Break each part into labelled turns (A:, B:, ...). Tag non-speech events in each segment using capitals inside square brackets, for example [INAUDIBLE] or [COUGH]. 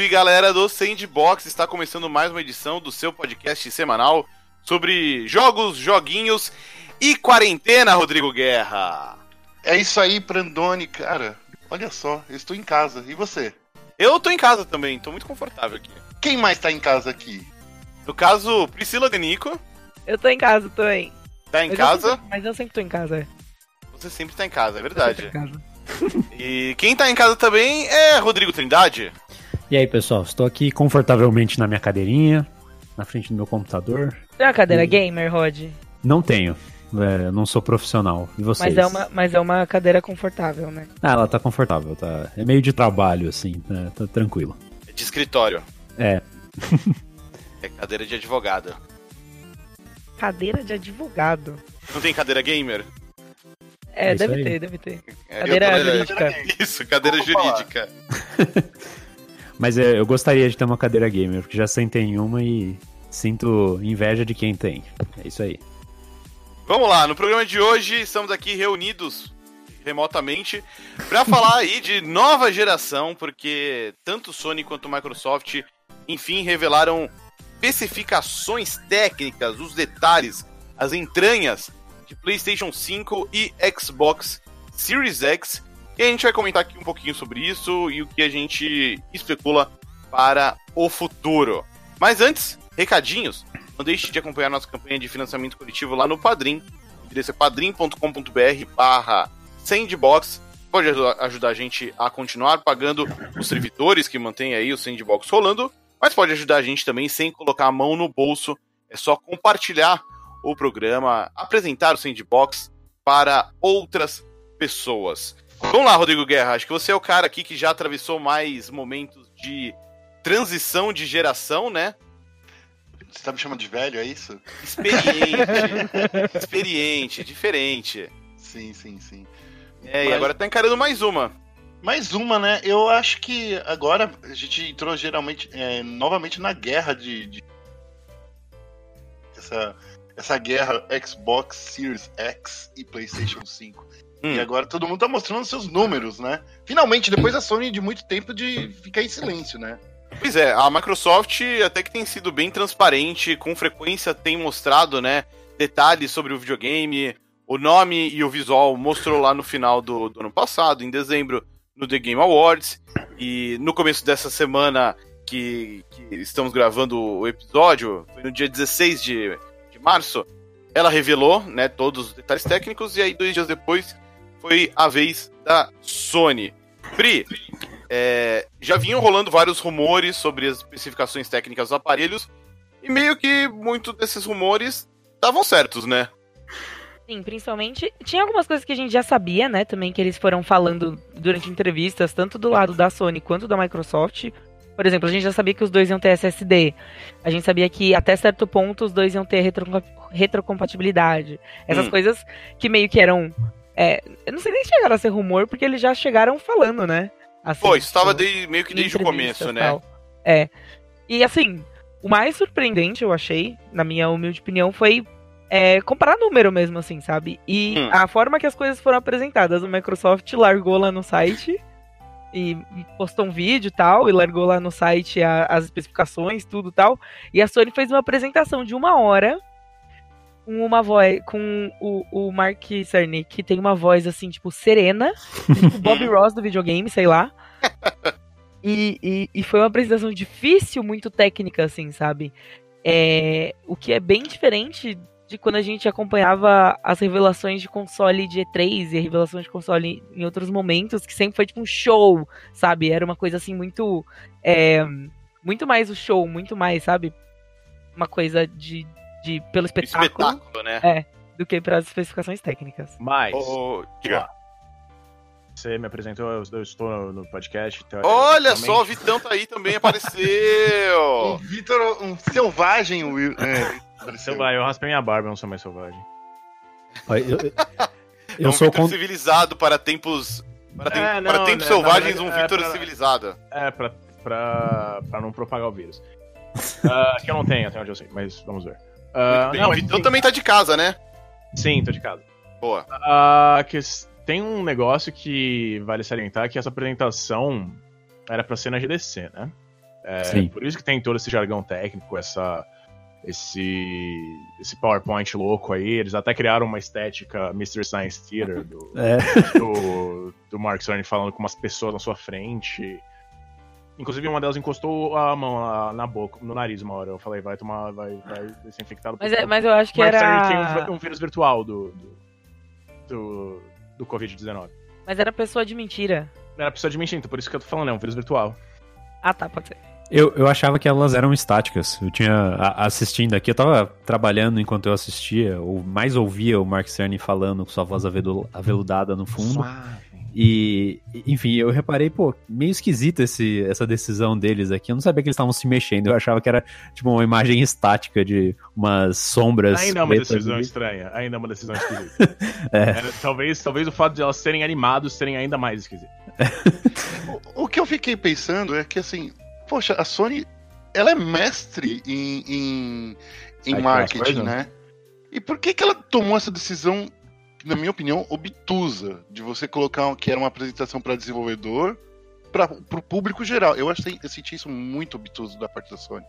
A: Salve galera do Sandbox! Está começando mais uma edição do seu podcast semanal sobre jogos, joguinhos e quarentena, Rodrigo Guerra.
B: É isso aí, Brandoni, cara. Olha só, eu estou em casa. E você?
A: Eu tô em casa também, tô muito confortável aqui.
B: Quem mais tá em casa aqui?
A: No caso, Priscila Denico.
C: Eu tô em casa também.
A: Tá em
C: Mas
A: casa?
C: Eu sempre, mas eu sempre tô em casa, é.
A: Você sempre tá em casa, é
C: Eu
A: verdade.
C: sempre tô em casa.
A: E quem tá em casa também é Rodrigo Trindade.
D: E aí, pessoal, estou aqui confortavelmente na minha cadeirinha, na frente do meu computador.
C: Tem uma cadeira
D: Hum.
C: gamer, Rod?
D: Não tenho, é, eu não sou profissional. E vocês?
C: Mas é, uma, mas é uma cadeira confortável, né?
D: Ah, ela tá confortável, tá. É meio de trabalho, assim, né? tá tranquilo.
A: É de escritório.
D: É, [LAUGHS]
A: É cadeira de advogado.
C: Cadeira de advogado.
A: Não tem cadeira gamer?
C: É,
D: É
C: deve
D: aí.
C: ter, deve ter.
A: É,
C: Cadeira
A: tô-
C: jurídica. [LAUGHS]
A: Isso, cadeira
B: falar.
A: jurídica. [LAUGHS]
D: mas é, eu gostaria de ter uma cadeira gamer, porque já sentei em uma e sinto inveja de quem tem. É isso aí.
A: Vamos lá, no programa de hoje estamos aqui reunidos remotamente para [LAUGHS] falar aí de nova geração, porque tanto Sony quanto Microsoft, enfim, revelaram especificações técnicas, os detalhes, as entranhas de PlayStation 5 e Xbox Series X. E a gente vai comentar aqui um pouquinho sobre isso e o que a gente especula para o futuro. Mas antes, recadinhos. Não deixe de acompanhar nossa campanha de financiamento coletivo lá no Padrim. Endereço é padrim.com.br barra Sandbox. Pode aju- ajudar a gente a continuar pagando os servidores que mantêm aí o Sandbox rolando, mas pode ajudar a gente também sem colocar a mão no bolso. É só compartilhar o programa, apresentar o Sandbox para outras pessoas. Vamos lá, Rodrigo Guerra. Acho que você é o cara aqui que já atravessou mais momentos de transição de geração, né?
B: Você tá me chamando de velho, é isso?
A: Experiente. [LAUGHS] experiente, diferente.
B: Sim, sim, sim.
A: É, e
B: Mas-
A: agora tá encarando mais uma.
B: Mais uma, né? Eu acho que agora a gente entrou geralmente, é, novamente na guerra de. de- Essa, essa guerra Xbox Series X e PlayStation 5.
A: Hum.
B: E agora todo mundo tá mostrando seus números, né? Finalmente, depois da Sony de muito tempo de ficar em silêncio, né?
A: Pois é, a Microsoft até que tem sido bem transparente, com frequência tem mostrado, né, detalhes sobre o videogame, o nome e o visual mostrou lá no final do, do ano passado, em dezembro, no The Game Awards, e no começo dessa semana que, que estamos gravando o episódio, foi no dia 16 de, de março, ela revelou, né, todos os detalhes técnicos, e aí dois dias depois foi a vez da Sony. Pri, é, já vinham rolando vários rumores sobre as especificações técnicas dos aparelhos, e meio que muitos desses rumores estavam certos, né?
C: Sim, principalmente. Tinha algumas coisas que a gente já sabia, né? Também que eles foram falando durante entrevistas, tanto do lado da Sony quanto da Microsoft. Por exemplo, a gente já sabia que os dois iam ter SSD. A gente sabia que até certo ponto os dois iam ter retro- retrocompatibilidade. Essas
A: Hum.
C: coisas que meio que eram. É, eu não sei nem se chegaram a ser rumor, porque eles já chegaram falando, né? Assim,
A: Pô, isso estava
C: tipo,
A: de- meio que desde o começo, né?
C: tal. É. E assim, o mais surpreendente, eu achei, na minha humilde opinião, foi é, comparar número mesmo, assim, sabe? E
A: Hum.
C: a forma que as coisas foram apresentadas. O Microsoft largou lá no site e postou um vídeo e tal, e largou lá no site a- as especificações, tudo e tal. E a Sony fez uma apresentação de uma hora com uma voz, com o, o Mark Cerny, que tem uma voz assim, tipo, serena, tipo [LAUGHS] Bob Ross do videogame, sei lá. E, e, e foi uma apresentação difícil, muito técnica, assim, sabe? É, o que é bem diferente de quando a gente acompanhava as revelações de console de E3 e a revelação de console em outros momentos, que sempre foi tipo um show, sabe? Era uma coisa assim muito. é, muito mais o show, muito mais, sabe? Uma coisa de. De pelo espetáculo,
A: Espetáculo, né?
C: É. do que para as especificações técnicas.
E: Mas,
A: Ô, diga.
E: você me apresentou, eu estou no, no podcast. então,
A: Olha
E: realmente-
A: só, o Vitão tá aí também,
B: Um
A: apareceu! [LAUGHS]
B: Vitor, um selvagem, Will. É, apareceu.
E: vai, eu raspei minha barba, eu não sou mais selvagem.
D: Eu, eu- [LAUGHS]
A: É
D: eu
A: um
D: sou
A: Vitor
D: con-
A: civilizado para tempos... Para, tem-
E: É, não,
A: para tempos
E: né,
A: selvagens, um
E: verdade, é
A: Vitor
E: pra-
A: civilizado.
E: É, pra, pra, pra não propagar o vírus. Ah, que eu não tenho, até onde eu sei, mas vamos ver.
A: Bem,
E: não,
A: o
E: mas
A: Vitão
E: sim,
A: também tá de casa, né?
E: sim, tô de casa.
A: Boa.
E: Ah, que tem um negócio que vale salientar, que essa apresentação, era pra ser na GDC, né? É,
D: Sim.
E: Por isso que tem todo esse jargão técnico, essa, esse, esse PowerPoint louco aí. Eles até criaram uma estética Mr. Science Theater do, [LAUGHS]
D: É.
E: do, do Mark Cerny falando com umas pessoas na sua frente. Inclusive, uma delas encostou a mão na, na boca, no nariz uma hora. Eu falei, vai tomar, vai, vai ser infectado.
C: Mas, é- mas eu acho que
E: Mark Cerny tem
C: era.
E: um, um vírus virtual do, do, do, do Covid-19.
C: Mas era pessoa de mentira.
E: Era pessoa de mentir, então por isso que eu tô falando, é um vírus virtual.
C: Ah, tá, pode ser.
D: Eu, eu achava que elas eram estáticas. Eu tinha a- assistindo aqui, eu tava trabalhando enquanto eu assistia, ou mais ouvia o Mark Cerny falando com sua voz avelu- aveludada no fundo. E, enfim, eu reparei, pô, meio esquisita esse, essa decisão deles aqui. Eu não sabia que eles estavam se mexendo. Eu achava que era, tipo, uma imagem estática de umas sombras.
E: Ainda é uma decisão
D: ali.
E: estranha, ainda é uma decisão [LAUGHS] esquisita.
D: É.
E: Era- talvez, talvez o fato de elas serem animados serem ainda mais esquisito.
B: O, o que eu fiquei pensando é que, assim, poxa, a Sony, ela é mestre em, em, em marketing, né? E por que, que ela tomou essa decisão, na minha opinião, obtusa, de você colocar que era uma apresentação para desenvolvedor para o público geral? Eu, achei, eu senti isso muito obtuso da parte da Sony.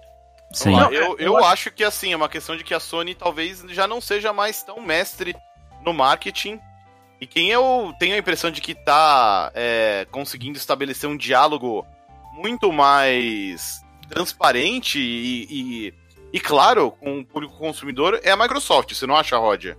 D: Sim.
E: Não,
A: eu,
E: eu
A: eu acho que assim, é uma questão de que a Sony talvez já não seja mais tão mestre no marketing. E quem eu tenho a impressão de que tá é, conseguindo estabelecer um diálogo muito mais transparente e, e, e claro com o público consumidor é a Microsoft, você não acha, Roger?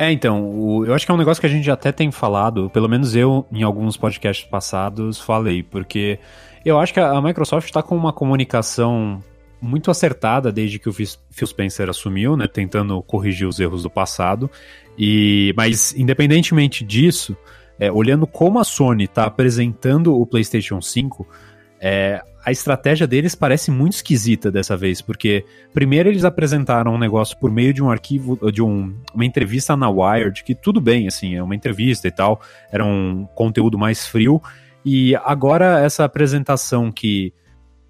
D: É, então, o- eu acho que é um negócio que a gente até tem falado, pelo menos eu, em alguns podcasts passados, falei, porque eu acho que a Microsoft está com uma comunicação muito acertada desde que o Phil Phil Spencer assumiu, né, tentando corrigir os erros do passado. E, mas, independentemente disso, é, olhando como a Sony está apresentando o PlayStation 5, é, a estratégia deles parece muito esquisita dessa vez, porque primeiro eles apresentaram um negócio por meio de um arquivo, de um, uma entrevista na Wired, que tudo bem, assim, é uma entrevista e tal, era um conteúdo mais frio, e agora essa apresentação que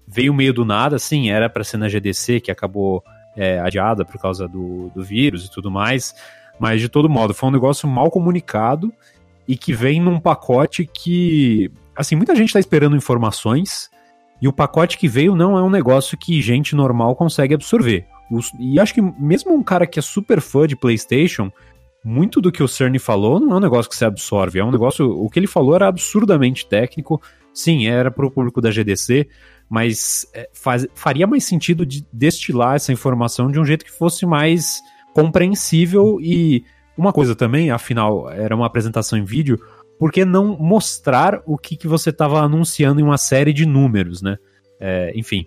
D: veio meio do nada, assim, era para ser na GDC, que acabou é, adiada por causa do, do vírus e tudo mais, mas de todo modo, foi um negócio mal comunicado e que vem num pacote que, assim, muita gente tá esperando informações, e o pacote que veio não é um negócio que gente normal consegue absorver. Os- e acho que mesmo um cara que é super fã de PlayStation, muito do que o Cerny falou não é um negócio que se absorve. É um negócio. O que ele falou era absurdamente técnico. Sim, era pro público da GDC, mas é, faz- faria mais sentido de destilar essa informação de um jeito que fosse mais compreensível e. Uma coisa também, afinal, era uma apresentação em vídeo, por que não mostrar o que, que você estava anunciando em uma série de números, né? É, enfim,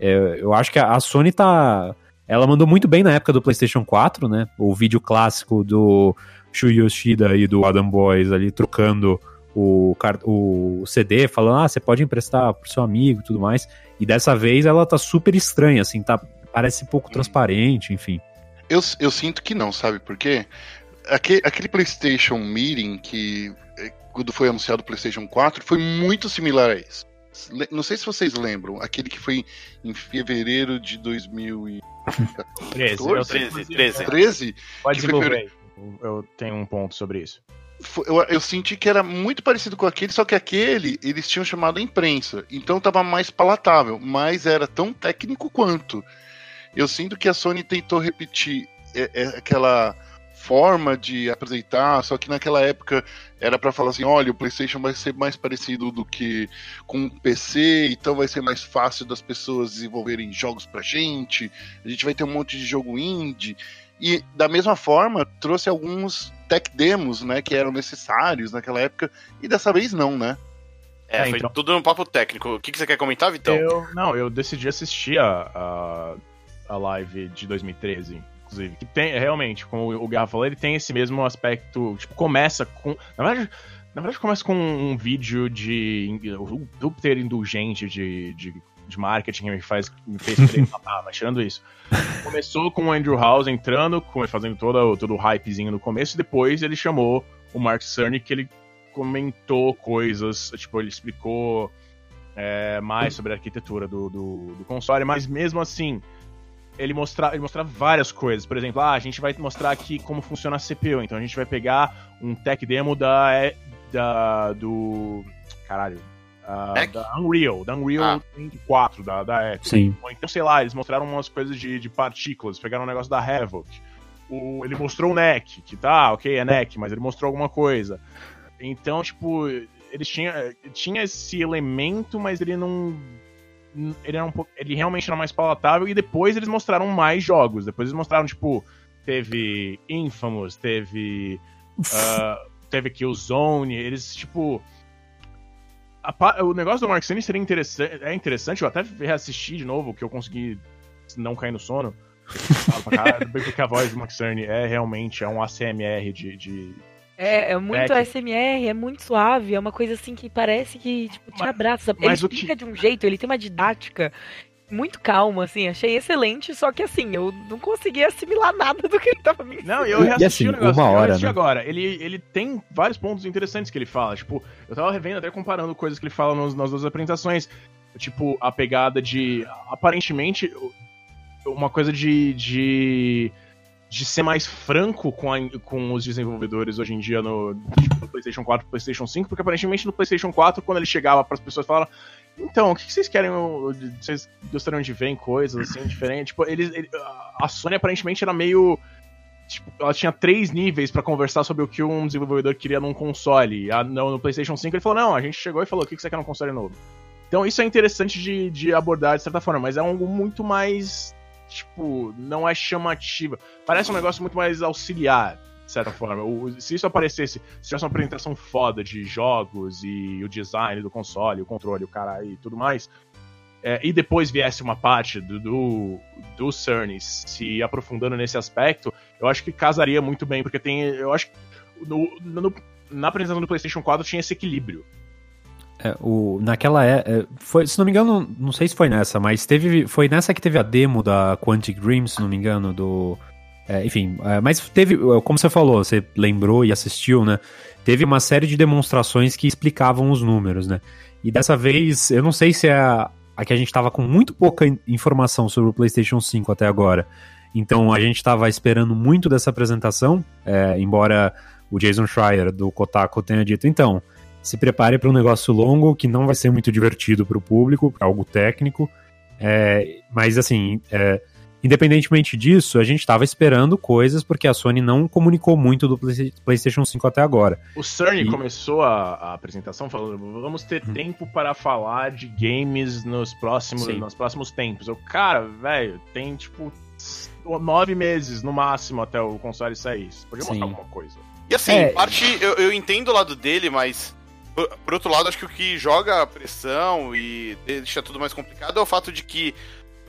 D: é, eu acho que a a Sony tá. Ela mandou muito bem na época do PlayStation 4, né? O vídeo clássico do Shu Yoshida e do Adam Boys ali trocando o, o CD, falando, ah, você pode emprestar pro seu amigo e tudo mais. E dessa vez ela tá super estranha, assim, tá. Parece pouco transparente, enfim.
B: Eu, eu sinto que não, sabe por quê? Aquele, aquele PlayStation Meeting que, eh, quando foi anunciado o PlayStation 4, foi muito similar a esse. Le- Não sei se vocês lembram, aquele que foi em fevereiro de 2014.
E: 13, [LAUGHS] eu tenho-
A: 13, 13.
B: 13,
E: Pode desenvolver. Eu- tenho um ponto sobre isso.
B: Eu, eu senti que era muito parecido com aquele, só que aquele eles tinham chamado a imprensa, então tava mais palatável, mas era tão técnico quanto. Eu sinto que a Sony tentou repetir é, é, aquela forma de apresentar, só que naquela época era pra falar assim, olha, o PlayStation vai ser mais parecido do que com o PC, então vai ser mais fácil das pessoas desenvolverem jogos pra gente. A gente vai ter um monte de jogo indie. E da mesma forma, trouxe alguns tech demos, né, que eram necessários naquela época, e dessa vez não, né?
A: É,
E: É,
A: foi
E: então.
A: tudo no papo técnico. O que, que você quer comentar, Vitão?
E: Eu, não, eu decidi assistir a, a, a live de 2013, inclusive. Que tem, realmente, como o Garra falou, ele tem esse mesmo aspecto. Tipo, começa com. Na verdade. Na verdade, começa com um vídeo de. super indulgente de, de, de marketing que me, faz, me fez querer [LAUGHS] matar, mas tirando isso. Começou com o Andrew House entrando, com- fazendo todo, todo o hypezinho no começo, e depois ele chamou o Mark Cerny, que ele comentou coisas, tipo, ele explicou é, mais sobre a arquitetura do, do, do console, mas mesmo assim, ele mostrava ele mostrava várias coisas. Por exemplo, ah, a gente vai mostrar aqui como funciona a CPU, então a gente vai pegar um tech demo da, da do. Caralho.
A: Mac?
E: da Unreal, da Unreal
A: Ah.
E: 4, da, da Epic.
D: Sim.
E: Ou então, sei lá, eles mostraram umas coisas de, de partículas, pegaram um negócio da Havoc. O, ele mostrou o NEC, que tá, ok, é NEC, mas ele mostrou alguma coisa. Então, tipo, eles tinham tinha esse elemento, mas ele não. Ele, era um pouco, ele realmente era mais palatável, e depois eles mostraram mais jogos. Depois eles mostraram, tipo, teve Infamous, teve. ah, teve Killzone, eles, tipo. a o negócio do Mark Cerny seria interessante, é interessante, eu até reassisti de novo, que eu consegui não cair no sono. [LAUGHS] Caralho, porque a voz do Mark Cerny é realmente é um ACMR de, de
C: É, é muito
E: É
C: ASMR, é muito suave, é uma coisa assim que parece que tipo, te
E: Mas-
C: abraça. sabe?
E: mas
C: ele
E: o que-
C: explica de um jeito, ele tem uma didática muito calma, assim, achei excelente, só que assim, eu não consegui assimilar nada do que ele tava me
E: Não, e eu
D: E
E: reassisti
D: assim,
E: o negócio.
D: uma hora, né?
E: agora. Ele, ele tem vários pontos interessantes que ele fala. Tipo, eu tava revendo até comparando coisas que ele fala nos, nas duas apresentações. Tipo, a pegada de. Aparentemente, uma coisa de. de de ser mais franco com, a- com os desenvolvedores hoje em dia no, tipo, no PlayStation 4 e PlayStation 5, porque aparentemente no PlayStation 4, quando ele chegava para as pessoas falava então, o que vocês querem, vocês gostariam de ver em coisas assim diferentes? Tipo, eles, ele- a Sony aparentemente era meio Tipo, ela tinha três níveis pra conversar sobre o que um desenvolvedor queria num console. A- no, no PlayStation 5 ele falou: não, a gente chegou e falou: o que que você quer num console novo? Então isso é interessante de, de abordar de certa forma, mas é algo muito mais. Tipo, não é chamativa. Parece um negócio muito mais auxiliar, de certa forma. O- se isso aparecesse, se tivesse uma apresentação foda de jogos e o design do console, o controle, o cara e tudo mais, é, e depois viesse uma parte do, do, do se aprofundando nesse aspecto, eu acho que casaria muito bem, porque tem. Eu acho que no- no- na apresentação do PlayStation 4 tinha esse equilíbrio.
D: É, o, naquela é, é, foi, se não me engano, não sei se foi nessa, mas teve, foi nessa que teve a demo da Quantic Dream, se não me engano, do. é, enfim, é, mas teve, é, como você falou, você lembrou e assistiu, né? Teve uma série de demonstrações que explicavam os números, né? E dessa vez, eu não sei se é a, a que a gente tava com muito pouca in- informação sobre o PlayStation 5 até agora. Então a gente tava esperando muito dessa apresentação, é, embora o Jason Schreier do Kotaku tenha dito, então, se prepare para um negócio longo que não vai ser muito divertido para o público, algo técnico. É, mas assim, é, independentemente disso, a gente estava esperando coisas porque a Sony não comunicou muito do Play- PlayStation 5 até agora.
E: O Cerny
D: E-
E: começou a, a apresentação falando: vamos ter
D: Hum.
E: tempo para falar de games nos próximos,
D: Sim.
E: nos próximos tempos. Eu, cara, velho, tem tipo nove meses no máximo até o console sair. Você podia mostrar alguma coisa.
A: E assim,
C: É.
A: parte, eu, eu entendo o lado dele, mas por, por outro lado, acho que o que joga a pressão e deixa tudo mais complicado é o fato de que,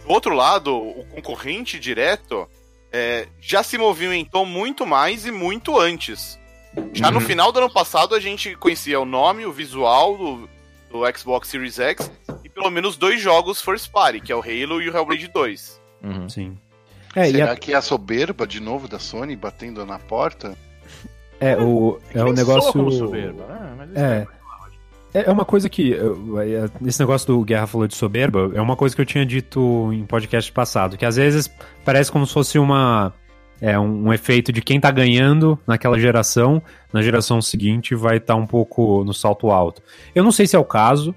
A: do outro lado, o concorrente direto é, já se movimentou muito mais e muito antes. Já no
D: Uhum.
A: final do ano passado, a gente conhecia o nome, o visual do, do Xbox Series X e pelo menos dois jogos first party, que é o Halo e o Hellblade 2.
D: Sim. É,
B: Será
D: a-
B: que é a soberba de novo da Sony batendo na porta?
D: é, o, é o
E: Nem
D: negócio.
E: soberba. Ah, mas isso
D: É. É é uma coisa que. é, Esse negócio do Guerra falou de soberba é uma coisa que eu tinha dito em podcast passado, que às vezes parece como se fosse uma. É um, um efeito de quem tá ganhando naquela geração, na geração seguinte vai estar um pouco no salto alto. Eu não sei se é o caso,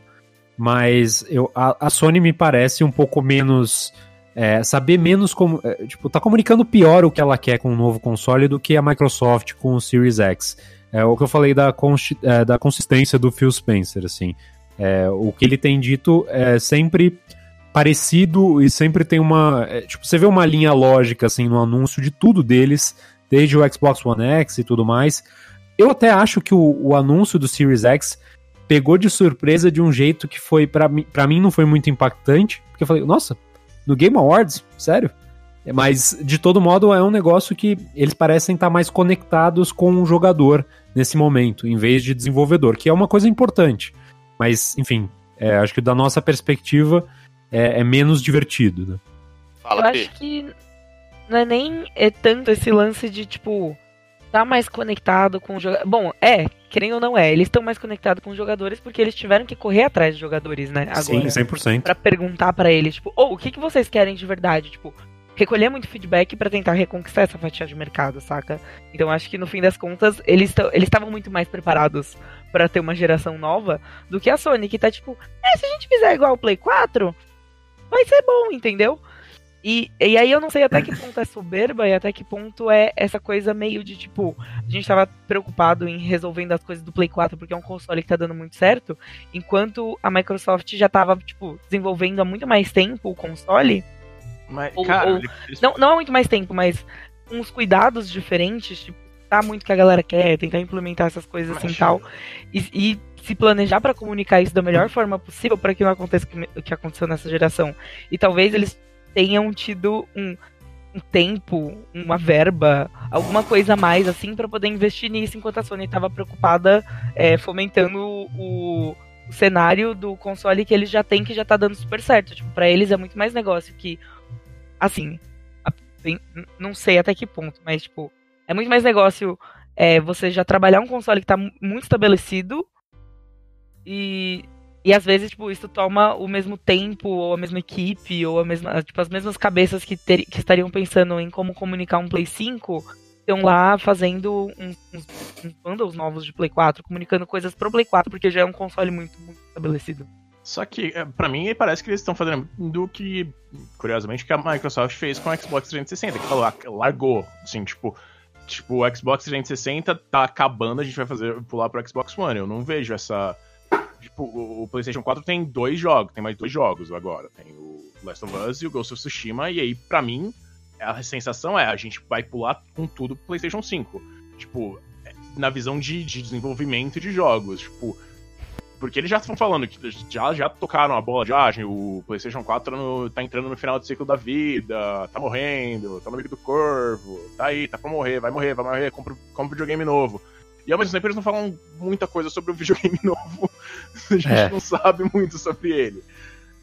D: mas eu, a, a Sony me parece um pouco menos. é, saber menos como. é, tipo, tá comunicando pior o que ela quer com o novo console do que a Microsoft com o Series X. É o que eu falei da, é, da consistência do Phil Spencer, assim. É, o que ele tem dito é sempre parecido e sempre tem uma. é, tipo, você vê uma linha lógica, assim, no anúncio de tudo deles, desde o Xbox One X e tudo mais. Eu até acho que o, o anúncio do Series X pegou de surpresa de um jeito que foi, para mim, pra mim não foi muito impactante, porque eu falei, nossa, no Game Awards? Sério? Mas, de todo modo, é um negócio que eles parecem estar mais conectados com o jogador nesse momento, em vez de desenvolvedor, que é uma coisa importante. Mas, enfim, é, acho que da nossa perspectiva é, é menos divertido. Né?
A: Fala,
C: Eu acho que não é nem é tanto esse lance de, tipo, tá mais conectado com o jogador. Bom, é, querendo ou não é, eles estão mais conectados com os jogadores porque eles tiveram que correr atrás de jogadores, né? Agora.
D: Sim, 100%.
C: Pra perguntar pra eles, tipo, ou o que, que vocês querem de verdade? Tipo, recolher muito feedback pra tentar reconquistar essa fatia de mercado, saca? Então acho que no fim das contas, eles estavam muito mais preparados pra ter uma geração nova do que a Sony, que tá tipo, é, se a gente fizer igual o Play 4, vai ser bom, entendeu? E, e aí eu não sei até que ponto é soberba e até que ponto é essa coisa meio de tipo, a gente tava preocupado em resolvendo as coisas do Play 4 porque é um console que tá dando muito certo, enquanto a Microsoft já tava, tipo, desenvolvendo há muito mais tempo o console.
E: Mas,
C: Ou-
E: cara,
C: ou-
E: eles-
C: Não, não há muito mais tempo, mas com uns cuidados diferentes, tipo, tá muito que a galera quer, tentar implementar essas coisas assim e
E: Mas-
C: tal. E, e se planejar pra comunicar isso da melhor forma possível para que não aconteça o que- aconteceu nessa geração. E talvez eles tenham tido um, um tempo, uma verba, alguma coisa a mais assim pra poder investir nisso, enquanto a Sony tava preocupada é, fomentando o, o cenário do console que eles já têm que já tá dando super certo. Tipo, para eles é muito mais negócio que assim, não sei até que ponto, mas tipo, é muito mais negócio é, você já trabalhar um console que tá mu- muito estabelecido e, e às vezes, tipo, isso toma o mesmo tempo, ou a mesma equipe, ou a mesma, tipo, as mesmas cabeças que, ter, que estariam pensando em como comunicar um Play 5 estão lá fazendo uns, uns, uns bundles novos de Play 4, comunicando coisas pro Play 4, porque já é um console muito, muito estabelecido.
E: Só que, é, pra mim, parece que eles estão fazendo do que, curiosamente, que a Microsoft fez com o Xbox 360, que falou, ah, largou, assim, tipo, tipo, o Xbox 360 tá acabando, a gente vai fazer pular pro Xbox One. Eu não vejo essa. Tipo, o PlayStation 4 tem dois jogos, tem mais dois jogos agora. Tem o Last of Us e o Ghost of Tsushima, e aí, pra mim, a sensação é, a gente vai pular com tudo pro PlayStation 5. Tipo, é, na visão de, de desenvolvimento de jogos, tipo. Porque eles já estão falando que já, já tocaram a bola de ah, o PlayStation 4 no- tá entrando no final do ciclo da vida, tá morrendo, tá no meio do corvo, tá aí, tá pra morrer, vai morrer, vai morrer, compra, compra um videogame novo. E ao mesmo tempo eles não falam muita coisa sobre o [LAUGHS] videogame novo, a gente
D: É.
E: não sabe muito sobre ele.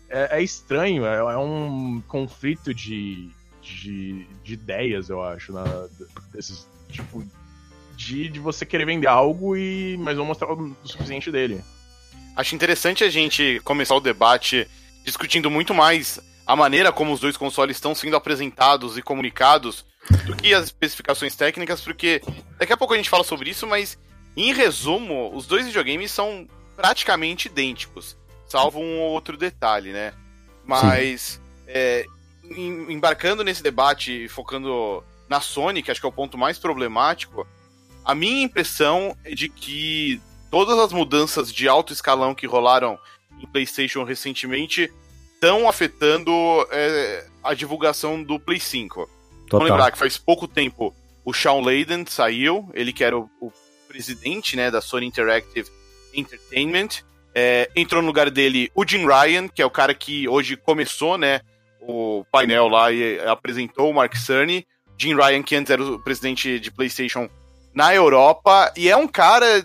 E: É, é estranho, é, é um conflito de, de, de ideias, eu acho, na, desses, tipo, de, de você querer vender algo e mas não mostrar o suficiente dele.
A: Acho interessante a gente começar o debate discutindo muito mais a maneira como os dois consoles estão sendo apresentados e comunicados do que as especificações técnicas, porque daqui a pouco a gente fala sobre isso, mas em resumo, os dois videogames são praticamente idênticos, salvo um ou outro detalhe, né? Mas é, em- embarcando nesse debate e focando na Sony, que acho que é o ponto mais problemático, a minha impressão é de que todas as mudanças de alto escalão que rolaram em PlayStation recentemente estão afetando é, a divulgação do Play 5. Vamos lembrar que faz pouco tempo o Shawn Layden saiu, ele que era o, o presidente né, da Sony Interactive Entertainment. É, entrou no lugar dele o Jim Ryan, que é o cara que hoje começou né, o painel lá e apresentou o Mark Cerny. Jim Ryan, que antes era o presidente de PlayStation na Europa, e é um cara,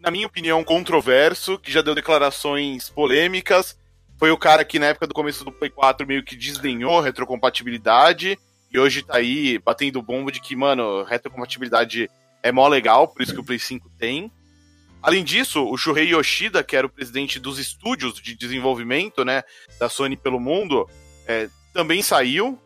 A: na minha opinião, controverso, que já deu declarações polêmicas. Foi o cara que na época do começo do Play 4 meio que desdenhou retrocompatibilidade, e hoje tá aí batendo bomba de que, mano, retrocompatibilidade é mó legal, por isso que o Play 5 tem. Além disso, o Shuhei Yoshida, que era o presidente dos estúdios de desenvolvimento, né, da Sony pelo mundo, é, também saiu.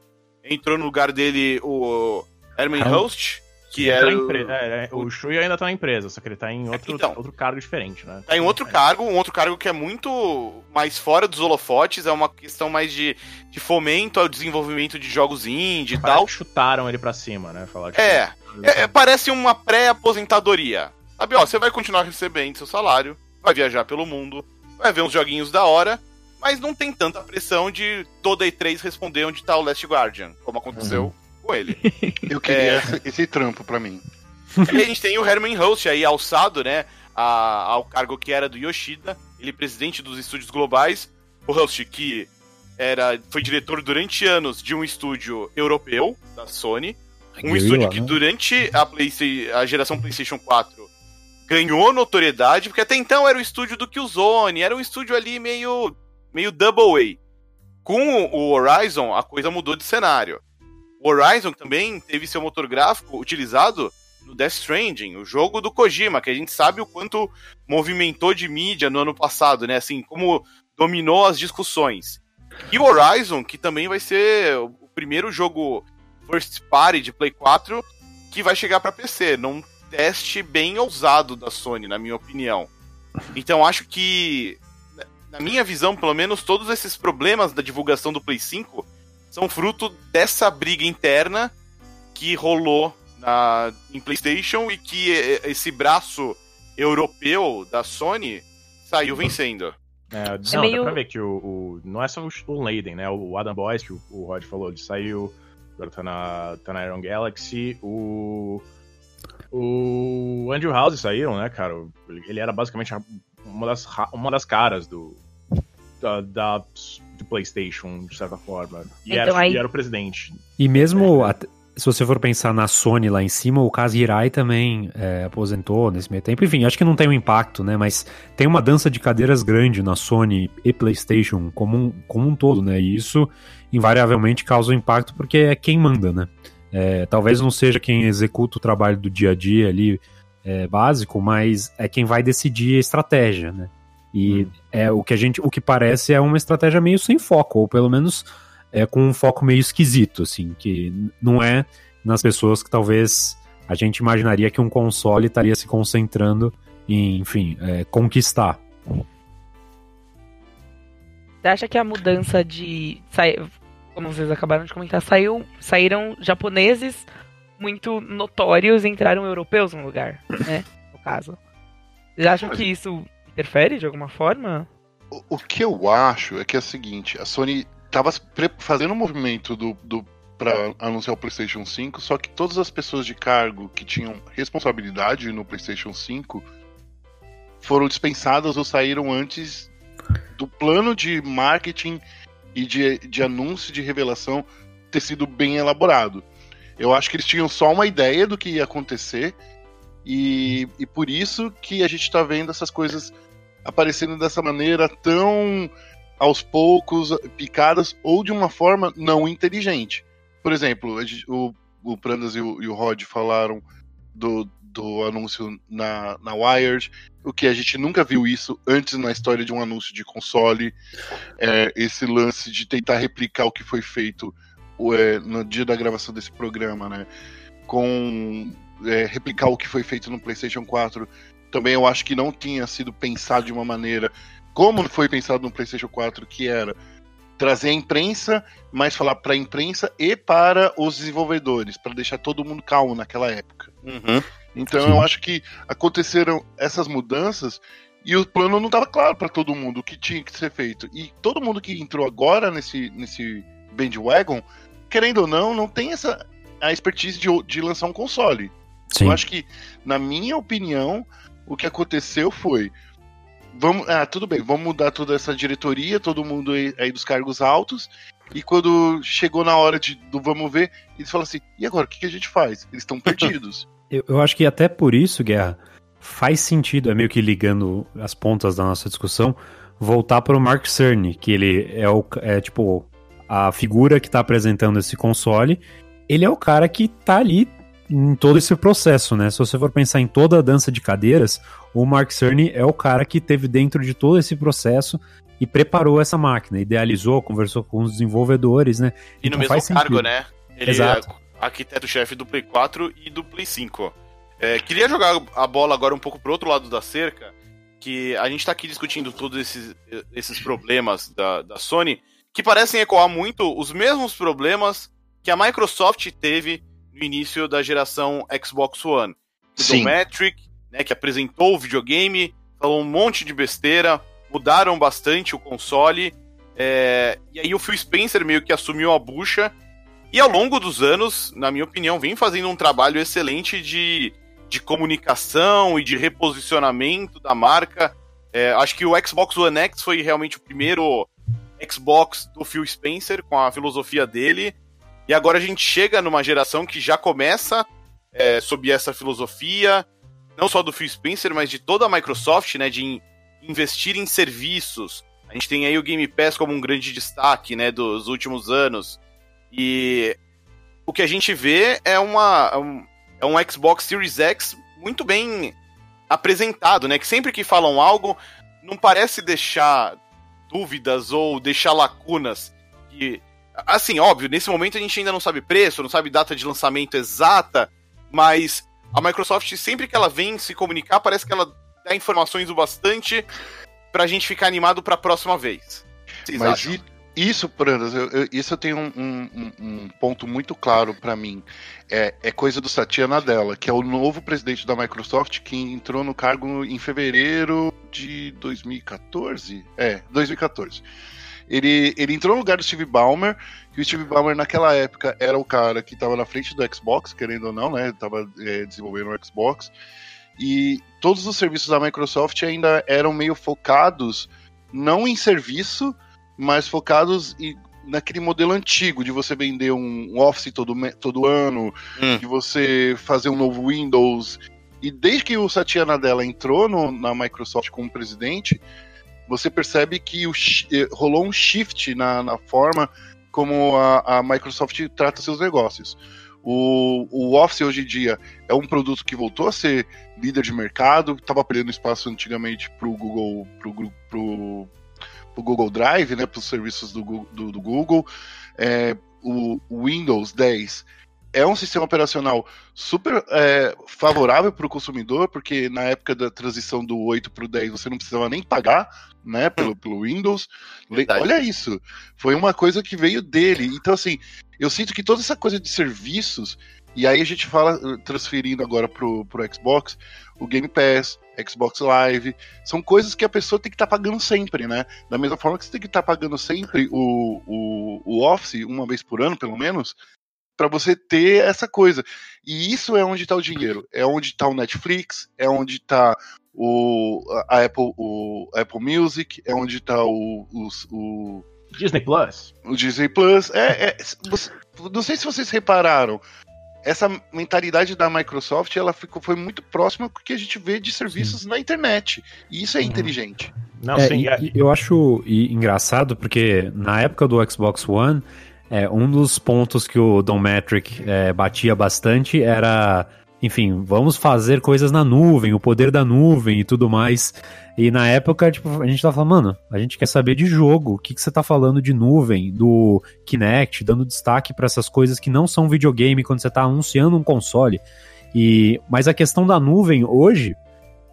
A: Entrou no lugar dele o Herman
D: Ah.
A: Host, que
E: tá
A: era
E: empre- é, é, o Shui ainda tá na empresa, só que ele tá em outro,
A: Então.
E: outro cargo diferente, né?
A: Tá em outro cargo, um outro cargo que é muito mais fora dos holofotes, é uma questão mais de, de fomento ao desenvolvimento de jogos indie e tal.
E: que chutaram ele pra cima, né? Falar, tipo,
A: É, é, é, parece uma pré-aposentadoria. Sabe, ó, você vai continuar recebendo seu salário, vai viajar pelo mundo, vai ver uns joguinhos da hora, mas não tem tanta pressão de toda E3 responder onde tá o Last Guardian, como aconteceu com ele. [LAUGHS]
B: Eu queria
A: É.
B: esse, trampo pra mim.
A: E a gente tem o Herman Host aí alçado, né, a- ao cargo que era do Yoshida, ele presidente dos estúdios globais. O Host que era, foi diretor durante anos de um estúdio europeu, da Sony. Um
D: Guerrilla,
A: estúdio que
D: né?
A: durante a, Playsta- a geração PlayStation 4 ganhou notoriedade, porque até então era o estúdio do Killzone, era um estúdio ali meio, meio double A. Com o Horizon, a coisa mudou de cenário. Horizon também teve seu motor gráfico utilizado no Death Stranding, o jogo do Kojima, que a gente sabe o quanto movimentou de mídia no ano passado, né? Assim, como dominou as discussões. E Horizon, que também vai ser o primeiro jogo first party de Play 4 que vai chegar pra PC. Não teste bem ousado da Sony, na minha opinião. Então acho que, na minha visão, pelo menos, todos esses problemas da divulgação do Play 5 são fruto dessa briga interna que rolou na, em PlayStation e que esse braço europeu da Sony saiu vencendo.
E: É, não, meio... dá pra ver que o, o, não é só o Leiden, né? O Adam Boyce, que o, o Rod falou, ele saiu, agora tá na, tá na Iron Galaxy, o o Andrew House saíram, né, cara? Ele era basicamente uma das, uma das caras do, da, da do PlayStation, de certa forma. E, então, era, aí... e era o presidente.
D: E mesmo, é. se você for pensar na Sony lá em cima, o Kaz Hirai também é, aposentou nesse meio tempo. Enfim, acho que não tem um impacto, né? Mas tem uma dança de cadeiras grande na Sony e PlayStation como um, como um todo, né? E isso invariavelmente causa um impacto porque é quem manda, né? É, talvez não seja quem executa o trabalho do dia a dia ali é, básico, mas é quem vai decidir a estratégia, né? E hum. é o que a gente, o que parece é uma estratégia meio sem foco, ou pelo menos é com um foco meio esquisito, assim, que não é nas pessoas que talvez a gente imaginaria que um console estaria se concentrando em, enfim, é, conquistar.
C: Você acha que a mudança de como vocês acabaram de comentar, saiu, saíram japoneses muito notórios e entraram europeus no lugar, né? No caso. Vocês acham que isso interfere de alguma forma?
B: O, o que eu acho é que é o seguinte, a Sony estava fazendo um movimento do, do para anunciar o PlayStation 5, só que todas as pessoas de cargo que tinham responsabilidade no PlayStation 5 foram dispensadas ou saíram antes do plano de marketing e de, de anúncio de revelação ter sido bem elaborado. Eu acho que eles tinham só uma ideia do que ia acontecer e, e por isso que a gente está vendo essas coisas aparecendo dessa maneira tão aos poucos, picadas ou de uma forma não inteligente. Por exemplo, o, o Prandas e o, e o Rod falaram do, do anúncio na, na Wired, o que a gente nunca viu isso antes na história de um anúncio de console. É, esse lance de tentar replicar o que foi feito é, no dia da gravação desse programa, né? Com é, replicar o que foi feito no PlayStation 4. Também eu acho que não tinha sido pensado de uma maneira como foi pensado no PlayStation 4, que era trazer a imprensa, mas falar para a imprensa e para os desenvolvedores, para deixar todo mundo calmo naquela época.
A: Uhum.
B: Então Sim. eu acho que aconteceram essas mudanças e o plano não estava claro para todo mundo o que tinha que ser feito. E todo mundo que entrou agora nesse, nesse bandwagon, querendo ou não, não tem essa a expertise de, de lançar um console. Sim. Eu acho que, na minha opinião, o que aconteceu foi vamos, ah, tudo bem, vamos mudar toda essa diretoria, todo mundo aí, aí dos cargos altos. E quando chegou na hora de, do vamos ver, eles falam assim: e agora, o que, que a gente faz? Eles estão [LAUGHS] perdidos.
D: eu, eu acho que até por isso, Guerra, faz sentido, é meio que ligando as pontas da nossa discussão, voltar para o Mark Cerny, que ele é, o, é tipo a figura que está apresentando esse console. Ele é o cara que está ali em todo esse processo, né? Se você for pensar em toda a dança de cadeiras, o Mark Cerny é o cara que teve dentro de todo esse processo e preparou essa máquina, idealizou, conversou com os desenvolvedores, né?
A: E então no mesmo cargo, né? Ele Exato. é arquiteto-chefe do Play 4 e do Play 5. É, queria jogar a bola agora um pouco pro outro lado da cerca, que a gente tá aqui discutindo todos esses, esses problemas da, da Sony, que parecem ecoar muito os mesmos problemas que a Microsoft teve no início da geração Xbox One. O Metric, né, que apresentou o videogame, falou um monte de besteira, mudaram bastante o console. É, e aí o Phil Spencer meio que assumiu a bucha. E ao longo dos anos, na minha opinião, vem fazendo um trabalho excelente de, de comunicação e de reposicionamento da marca. É, acho que o Xbox One X foi realmente o primeiro Xbox do Phil Spencer, com a filosofia dele. E agora a gente chega numa geração que já começa é, sob essa filosofia, não só do Phil Spencer, mas de toda a Microsoft, né, de investir em serviços. A gente tem aí o Game Pass como um grande destaque, né, dos últimos anos. E o que a gente vê é uma é um, é um Xbox Series X muito bem apresentado, né, que sempre que falam algo não parece deixar dúvidas ou deixar lacunas que assim, óbvio, nesse momento a gente ainda não sabe preço, não sabe data de lançamento exata, mas a Microsoft, sempre que ela vem se comunicar, parece que ela dá informações o bastante pra gente ficar animado pra próxima vez.
B: Vocês Mas acham? Isso, Prandas, eu, eu, isso eu tenho um, um, um ponto muito claro para mim. É, é, coisa do Satya Nadella, que é o novo presidente da Microsoft que entrou no cargo em fevereiro de 2014. É, 2014. Ele, ele entrou no lugar do Steve Ballmer, que o Steve Ballmer naquela época era o cara que estava na frente do Xbox, querendo ou não, né? Estava é, desenvolvendo o Xbox. E todos os serviços da Microsoft ainda eram meio focados não em serviço, mas focados em, naquele modelo antigo de você vender um, Office todo, todo ano, hum. de você fazer um novo Windows. E desde que o Satya Nadella entrou no, na Microsoft como presidente, você percebe que o, eh, rolou um shift na, na forma como a, a, Microsoft trata seus negócios. O, o Office hoje em dia é um produto que voltou a ser líder de mercado, estava perdendo espaço antigamente para o Google, pro, pro, o Google Drive, né, para os serviços do, do, do Google. É, o, Windows 10 é um sistema operacional super é, favorável para o consumidor, porque na época da transição do 8 para o 10 você não precisava nem pagar né, pelo, pelo Windows. Verdade. Olha isso, foi uma coisa que veio dele. Então, assim, eu sinto que toda essa coisa de serviços, e aí a gente fala, transferindo agora para o Xbox, o Game Pass, Xbox Live, são coisas que a pessoa tem que estar tá pagando sempre, né? Da mesma forma que você tem que estar tá pagando sempre o, o, o Office, uma vez por ano, pelo menos, para você ter essa coisa. E isso é onde está o dinheiro. É onde está o Netflix, é onde está o, a Apple, o Apple Music, é onde está o, o, o,
E: Disney Plus.
B: O Disney Plus. É, é, não sei se vocês repararam, essa mentalidade da Microsoft ela ficou, foi muito próxima do que a gente vê de serviços sim. na internet. E isso é uhum. inteligente.
D: Não, é, sim, e, é. eu acho engraçado porque na época do Xbox One, é, um dos pontos que o Don Metric é, batia bastante era enfim, vamos fazer coisas na nuvem, o poder da nuvem e tudo mais. E na época, tipo, a gente tava falando, mano, a gente quer saber de jogo, o que, que você tá falando de nuvem, do Kinect, dando destaque para essas coisas que não são videogame quando você tá anunciando um console. E Mas a questão da nuvem hoje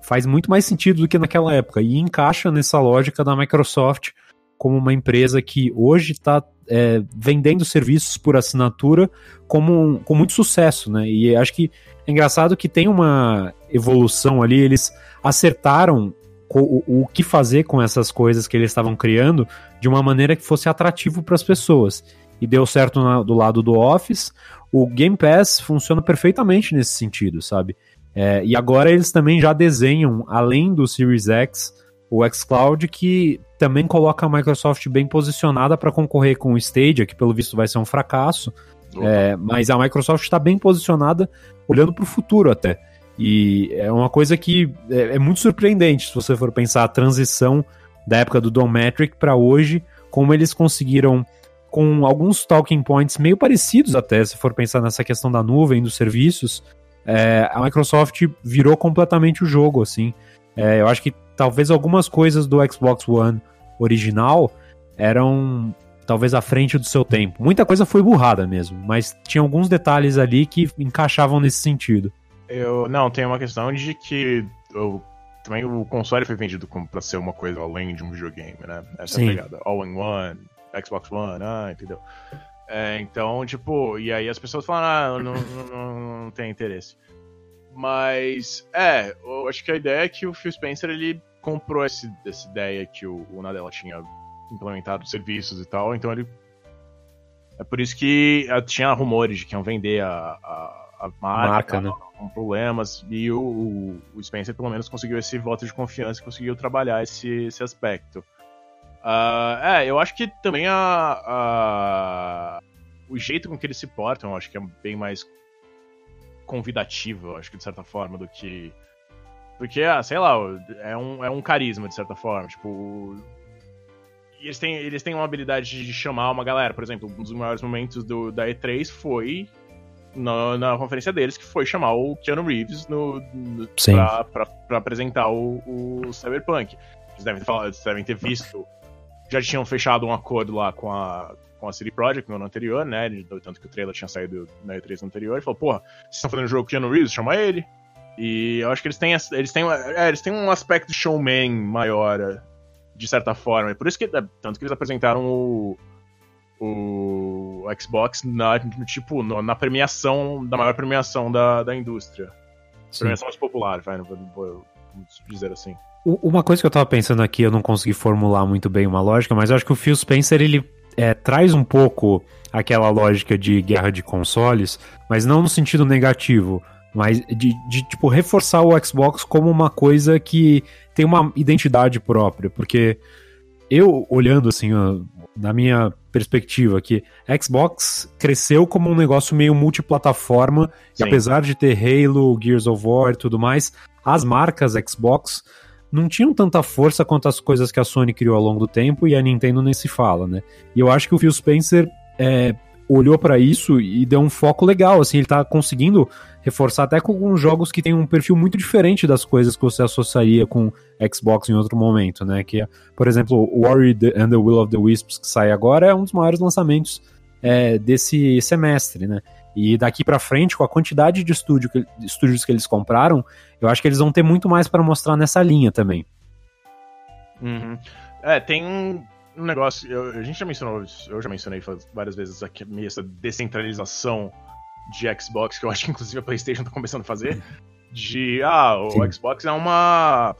D: faz muito mais sentido do que naquela época e encaixa nessa lógica da Microsoft como uma empresa que hoje está é, vendendo serviços por assinatura como, com muito sucesso, né? E acho que é engraçado que tem uma evolução ali, eles acertaram o, o, que fazer com essas coisas que eles estavam criando de uma maneira que fosse atrativo para as pessoas. E deu certo na, do lado do Office. O Game Pass funciona perfeitamente nesse sentido, sabe? É, e agora eles também já desenham, além do Series X, o xCloud, que também coloca a Microsoft bem posicionada para concorrer com o Stadia, que pelo visto vai ser um fracasso. É, mas a Microsoft está bem posicionada, olhando para o futuro até. E é uma coisa que é, é, muito surpreendente se você for pensar a transição da época do Dometric para hoje, como eles conseguiram, com alguns talking points meio parecidos até, se for pensar nessa questão da nuvem, dos serviços, é, a Microsoft virou completamente o jogo, assim. É, eu acho que talvez algumas coisas do Xbox One original eram talvez à frente do seu tempo. Muita coisa foi burrada mesmo, mas tinha alguns detalhes ali que encaixavam nesse sentido.
E: Eu não, tem uma questão de que eu, também o console foi vendido como para ser uma coisa além de um videogame, né? Essa Sim. pegada, all in one, Xbox One, ah, entendeu? É, então, tipo, e aí as pessoas falam, ah, não, não, não, não tem interesse. Mas, é, eu acho que a ideia é que o Phil Spencer, ele comprou esse, essa ideia que o, o Nadella tinha implementado serviços e tal, então ele. É por isso que eh, tinha rumores de que iam vender a, a, a marca, marca né? com problemas, e o, o, Spencer pelo menos conseguiu esse voto de confiança e conseguiu trabalhar esse, esse aspecto. Uh, é, eu acho que também a, a, o jeito com que eles se portam, eu acho que é bem mais convidativo, eu acho que de certa forma, do que. Porque, ah, sei lá, é um, é um carisma, de certa forma. Tipo, eles têm, eles têm uma habilidade de chamar uma galera. Por exemplo, um dos maiores momentos do, da E3 foi na, na conferência deles, que foi chamar o Keanu Reeves no, no pra, pra, pra, apresentar o, o Cyberpunk. Eles devem, ter falado, eles devem ter visto. Já tinham fechado um acordo lá com a, com a City Project no ano anterior, né? Tanto que o trailer tinha saído na E3 anterior. Ele falou, porra, vocês estão fazendo um jogo com Keanu Reeves, chama ele. E eu acho que eles têm, eles têm, é, eles têm um aspecto showman maior, de certa forma. E por isso que, tanto que eles apresentaram o, o Xbox na, tipo, na premiação, da maior premiação da, da indústria. Sim. Premiação mais popular, vai, vou dizer assim.
D: Uma coisa que eu tava pensando aqui, eu não consegui formular muito bem uma lógica, mas eu acho que o Phil Spencer, ele é, traz um pouco aquela lógica de guerra de consoles, mas não no sentido negativo, mas de, de tipo, reforçar o Xbox como uma coisa que tem uma identidade própria, porque eu, olhando assim, na minha perspectiva, que Xbox cresceu como um negócio meio multiplataforma, Sim. e apesar de ter Halo, Gears of War e tudo mais, as marcas Xbox não tinham tanta força quanto as coisas que a Sony criou ao longo do tempo e a Nintendo nem se fala, né? E eu acho que o Phil Spencer é, olhou para isso e deu um foco legal, assim, ele tá conseguindo reforçar até com alguns jogos que tem um perfil muito diferente das coisas que você associaria com Xbox em outro momento, né? Que é, por exemplo, Warrior and the Will of the Wisps, que sai agora, é um dos maiores lançamentos é, desse semestre, né? E daqui para frente, com a quantidade de estúdio que, estúdios que eles compraram, eu acho que eles vão ter muito mais para mostrar nessa linha também.
E: Uhum. É, tem um negócio, eu, a gente já mencionou, eu já mencionei várias vezes aqui essa descentralização de Xbox, que eu acho que inclusive a PlayStation tá começando a fazer, de ah, o Sim. Xbox é uma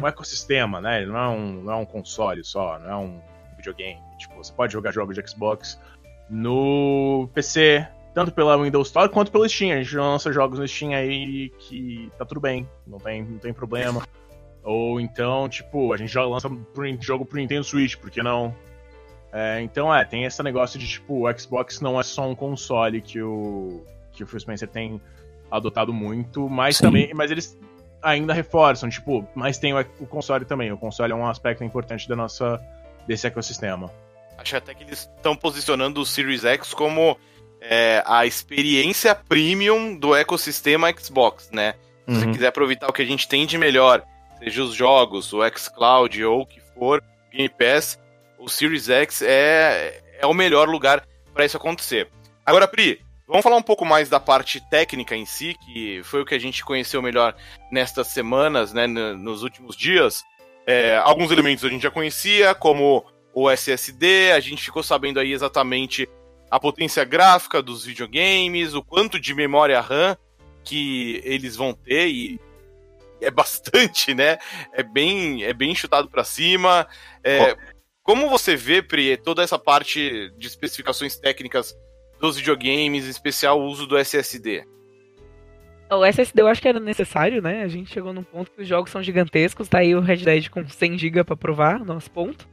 E: um ecossistema, né? Ele não é um, não é um console só, não é um videogame. Tipo, você pode jogar jogos de Xbox no PC, tanto pela Windows Store quanto pelo Steam. A gente lança jogos no Steam aí que tá tudo bem, não tem, não tem problema. Ou então, tipo, a gente já lança pro, jogo pro Nintendo Switch, por que não? É, então, é, tem esse negócio de, tipo, o Xbox não é só um console que o, que o Phil Spencer tem adotado muito, mas Sim. também, mas eles ainda reforçam, tipo, mas tem o, o console também. O console é um aspecto importante da nossa, desse ecossistema.
A: Acho até que eles estão posicionando o Series X como é, a experiência premium do ecossistema Xbox, né? Se uhum. você quiser aproveitar o que a gente tem de melhor, seja os jogos, o xCloud ou o que for, Game Pass, o Series X é, é o melhor lugar para isso acontecer. Agora, Pri, vamos falar um pouco mais da parte técnica em si, que foi o que a gente conheceu melhor nestas semanas, né, nos últimos dias. É, alguns elementos a gente já conhecia, como o SSD, a gente ficou sabendo aí exatamente a potência gráfica dos videogames, o quanto de memória RAM que eles vão ter e é bastante, né? É bem, é bem chutado para cima. É, oh. Como você vê, Pri, toda essa parte de especificações técnicas dos videogames, em especial o uso do SSD?
C: O SSD eu acho que era necessário, né? A gente chegou num ponto que os jogos são gigantescos, tá aí o Red Dead com 100 GB para provar, nosso ponto.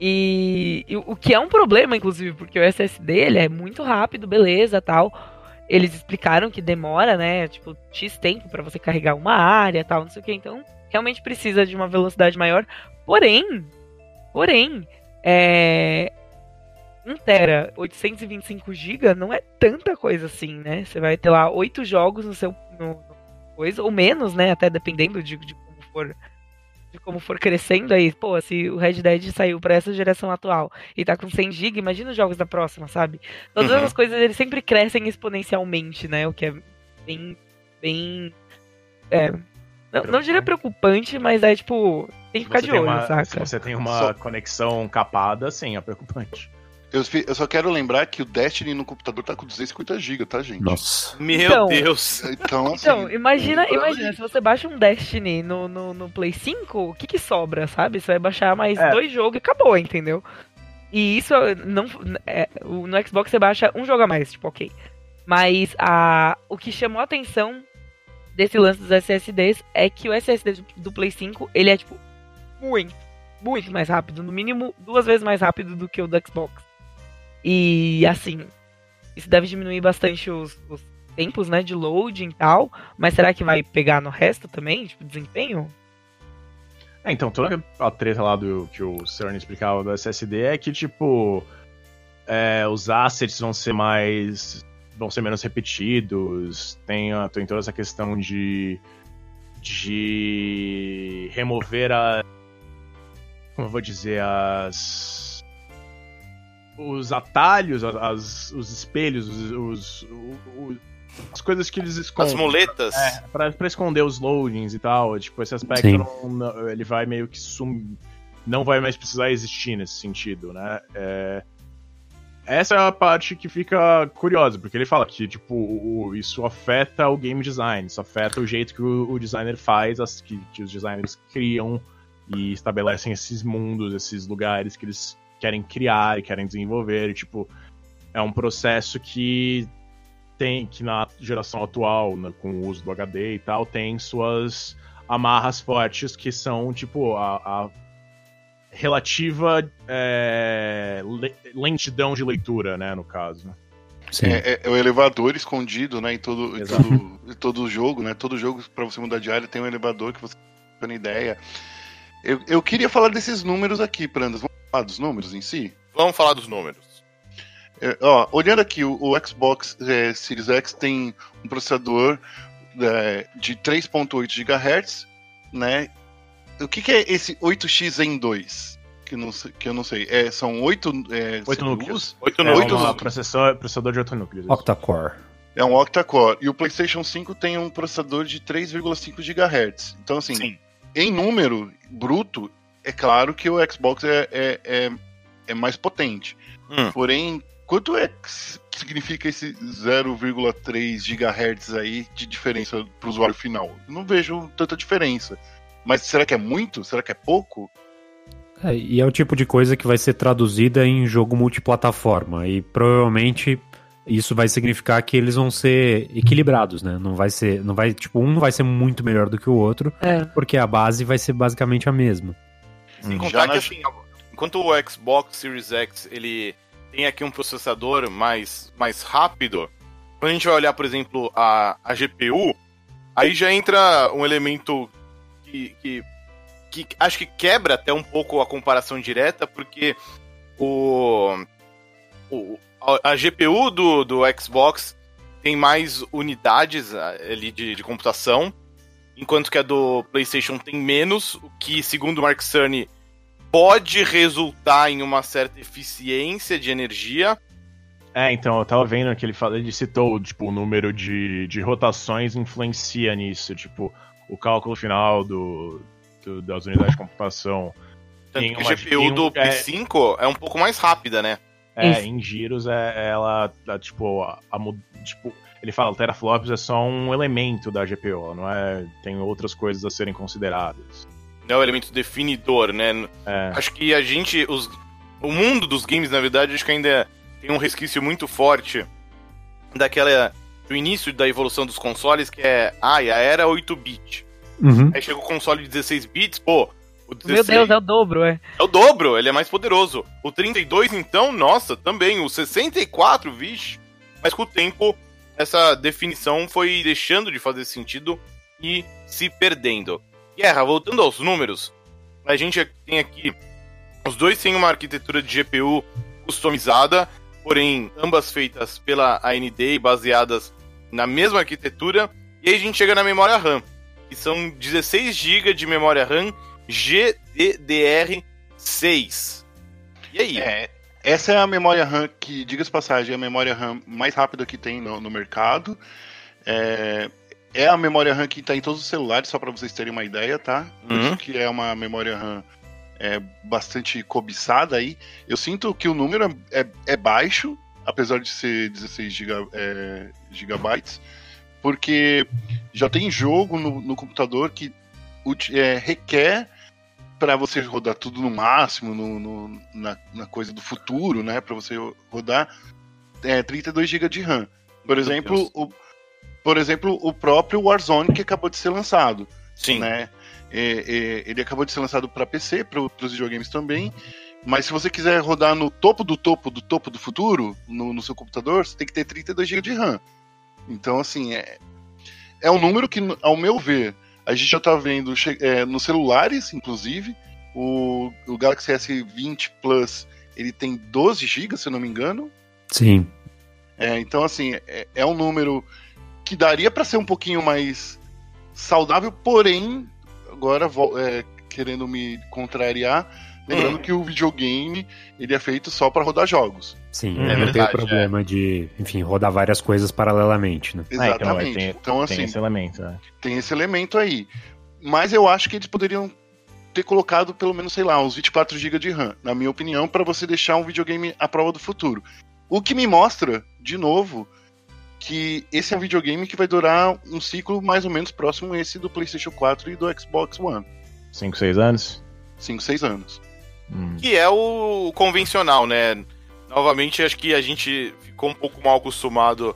C: E, e, o que é um problema, inclusive, porque o SSD ele é muito rápido, beleza, tal. Eles explicaram que demora, né, tipo, X tempo para você carregar uma área, tal, não sei o que. Então, realmente precisa de uma velocidade maior. Porém, porém, é 1 tera, 825 GB não é tanta coisa assim, né? Você vai ter lá oito jogos no seu no, no coisa ou menos, né, até dependendo de, de como for de como for crescendo aí, pô, se o Red Dead saiu para essa geração atual e tá com 100 GB, imagina os jogos da próxima, sabe? Todas uhum. as coisas eles sempre crescem exponencialmente, né? O que é bem bem é, não, não diria preocupante, mas é tipo, tem que ficar de olho,
E: uma,
C: saca?
E: Se você tem uma Só... conexão capada, sim, é preocupante.
B: Eu, eu, só quero lembrar que o Destiny no computador tá com 250 GB, tá, gente?
A: Nossa. Meu então, Deus.
C: Então, assim, então imagina, imagina, se você baixa um Destiny no, no, no Play 5, o que que sobra, sabe? Você vai baixar mais é. dois jogos e acabou, entendeu? E isso não. É, no Xbox você baixa um jogo a mais, tipo, ok. Mas a, o que chamou a atenção desse lance dos SSDs é que o SSD do Play 5, ele é, tipo, muito, muito mais rápido. No mínimo, duas vezes mais rápido do que o do Xbox. E assim, isso deve diminuir bastante os, os tempos, né, de loading e tal. Mas será que vai pegar no resto também, tipo, desempenho?
E: É, então, toda a treta lá do que o Cerny explicava do SSD é que, tipo, é, os assets vão ser mais. vão ser menos repetidos. Tem, tem toda essa questão de. de remover a. como eu vou dizer, as os atalhos, as, os espelhos, os, os, os, as coisas que eles escondem.
A: As muletas.
E: É, pra, pra esconder os loadings e tal. Tipo, esse aspecto não, não, ele vai meio que sum, não vai mais precisar existir nesse sentido, né? É, essa é a parte que fica curiosa, porque ele fala que, tipo, o, isso afeta o game design, isso afeta o jeito que o, o designer faz, as, que, que, os designers criam e estabelecem esses mundos, esses lugares que eles querem criar e querem desenvolver. E, tipo, é um processo que tem, que na geração atual, né, com o uso do HD e tal, tem suas amarras fortes que são, tipo, a, a relativa é, lentidão de leitura, né, no caso.
B: É, é, é, o elevador escondido, né, em todo, em todo, em todo jogo, né, todo jogo para você mudar de área tem um elevador que você tem ideia. Eu, eu queria falar desses números aqui, Prandas. Vamos falar dos números em si?
A: Vamos falar dos números.
B: É, ó, olhando aqui, o, o Xbox é, Series X tem um processador é, de 3.8 GHz, né, o que, que é esse 8x em 2? Que, não, que eu não sei. É, são 8, é,
E: 8 núcleos?
A: 8 núcleos.
E: É um processador, processador de 8 núcleos.
D: Octa-core.
B: É um octa-core. E o PlayStation 5 tem um processador de 3,5 GHz. Então, assim, Sim. em número bruto, é claro que o Xbox é, é, é, é mais potente. Hum. Porém, quanto é que significa esse 0,3 GHz aí de diferença para o usuário final? não vejo tanta diferença. Mas será que é muito? Será que é pouco?
D: É, e é o tipo de coisa que vai ser traduzida em jogo multiplataforma. E provavelmente isso vai significar que eles vão ser equilibrados, né? Não vai ser. Não vai, tipo, um não vai ser muito melhor do que o outro, é. porque a base vai ser basicamente a mesma.
A: Sem hum. contar que assim, enquanto o Xbox Series X ele tem aqui um processador mais, mais rápido, quando a gente vai olhar, por exemplo, a, a GPU, aí já entra um elemento que, que, que acho que quebra até um pouco a comparação direta, porque o, o a, a GPU do, do Xbox tem mais unidades ali de, de computação, enquanto que a do PlayStation tem menos, o que, segundo o Mark Cerny, pode resultar em uma certa eficiência de energia.
E: É, então, eu tava vendo que ele, fala, ele citou, tipo, o número de, de rotações influencia nisso, tipo, o cálculo final do, do das unidades de computação.
A: Tanto que a GPU do P5 é, é um pouco mais rápida, né?
E: É, Isso. em giros é, ela, é, tipo, a, a, tipo, ele fala, o teraflops é só um elemento da GPU, não é, tem outras coisas a serem consideradas.
A: Não é o elemento definidor, né? É. Acho que a gente, os, o mundo dos games, na verdade, acho que ainda tem um resquício muito forte daquela do início da evolução dos consoles, que é, ah, a era 8-bit. Uhum. Aí chega o console de 16 bits, pô,
C: o 16... Meu Deus, é o dobro, é.
A: É o dobro, ele é mais poderoso. O 32, então, nossa, também. O 64, vixe. Mas com o tempo, essa definição foi deixando de fazer sentido e se perdendo. Guerra, voltando aos números, a gente tem aqui. Os dois têm uma arquitetura de GPU customizada, porém ambas feitas pela AMD e baseadas na mesma arquitetura. E aí a gente chega na memória RAM, que são 16 GB de memória RAM GDDR6. E aí?
B: É, essa é a memória RAM que, diga-se passagem, é a memória RAM mais rápida que tem no, no mercado. É, é, a memória RAM que está em todos os celulares, só para vocês terem uma ideia, tá? Uhum. isso que é uma memória RAM é, bastante cobiçada aí. Eu sinto que o número é, é, é baixo, apesar de ser 16 giga, é, gigabytes, porque já tem jogo no, no computador que é, requer para você rodar tudo no máximo, no, no na, na, coisa do futuro, né? Para você rodar é, 32 GB de RAM. Por exemplo, o, por exemplo, o próprio Warzone que acabou de ser lançado.
A: Sim.
B: Né? É, é, ele acabou de ser lançado para PC, para os videogames também. Mas se você quiser rodar no topo do topo do topo do futuro, no, no seu computador, você tem que ter 32 GB de RAM. Então, assim, é, é um número que, ao meu ver, a gente já está vendo é, nos celulares, inclusive. O, o Galaxy S20 Plus ele tem 12 GB, se eu não me engano.
D: Sim.
B: É, então, assim, é, é um número que daria para ser um pouquinho mais saudável, porém, agora é, querendo me contrariar, Lembrando que o videogame ele é feito só para rodar jogos.
D: Sim,
E: É
D: não tem o problema de, enfim, rodar várias coisas paralelamente, né?
E: Ah, então, é,
B: Exatamente.
E: tem,
B: Então, assim,
E: tem esse elemento. é.
B: tem esse elemento aí. Mas eu acho que eles poderiam ter colocado pelo menos, sei lá, uns 24 GB de RAM, na minha opinião, para você deixar um videogame à prova do futuro. O que me mostra, de novo, que esse é um videogame que vai durar um ciclo mais ou menos próximo a esse do PlayStation 4 e do Xbox One.
E: 5, 6 anos?
B: 5, 6 anos.
E: Hum.
A: Que é o convencional, né? Novamente, acho que a gente ficou um pouco mal acostumado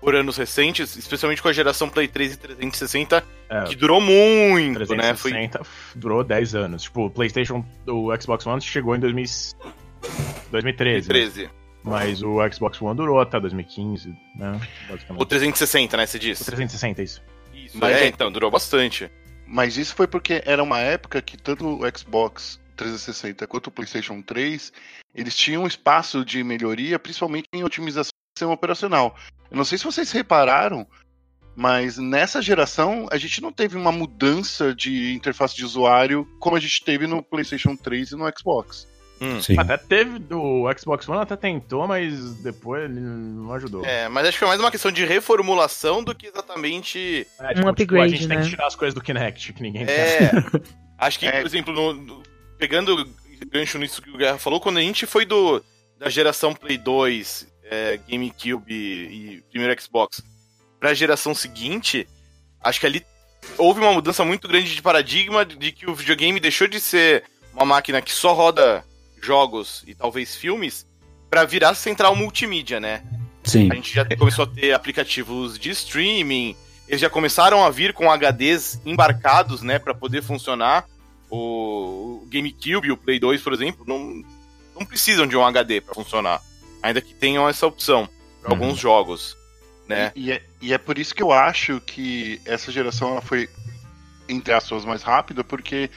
A: por anos recentes, especialmente com a geração Play 3 e 360,
E: É,
A: que durou muito, né? Foi
E: 360 durou 10 anos. Tipo, o PlayStation, o Xbox One chegou em 2000, 2013. né?
A: 13.
E: Mas o Xbox One durou até 2015, né? Basicamente.
A: O 360, né? Você disse?
E: O 360, isso.
A: Isso,
B: Mas
A: é,
B: é-
A: então, durou bastante.
B: Mas isso foi porque era uma época que tanto o Xbox 360 quanto o PlayStation 3 eles tinham espaço de melhoria, principalmente em otimização do sistema operacional. Eu não sei se vocês repararam, mas nessa geração a gente não teve uma mudança de interface de usuário como a gente teve no PlayStation 3 e no Xbox.
A: Hum.
E: Até teve do Xbox One, até tentou, mas depois ele não ajudou.
A: É, mas acho que foi mais uma questão de reformulação do que exatamente.
E: É,
C: Um
E: a
C: upgrade,
E: gente tem
C: né?
E: que tirar as coisas do Kinect, que ninguém quer.
A: É. [LAUGHS] acho que,
B: É.
A: por exemplo, no- no- pegando gancho nisso que o Guerra falou, quando a gente foi do da geração Play 2, é, GameCube e, e primeiro Xbox pra geração seguinte, acho que ali houve uma mudança muito grande de paradigma de que o videogame deixou de ser uma máquina que só roda jogos e talvez filmes pra virar central multimídia, né?
D: Sim.
A: A gente já começou a ter aplicativos de streaming, eles já começaram a vir com HDs embarcados, né, para poder funcionar. O GameCube e o Play 2, por exemplo, não, não precisam de um HD para funcionar, ainda que tenham essa opção para
E: Uhum.
A: alguns jogos, né?
B: E, é, e é por isso que eu acho que essa geração ela foi, entre aspas, mais rápida, porque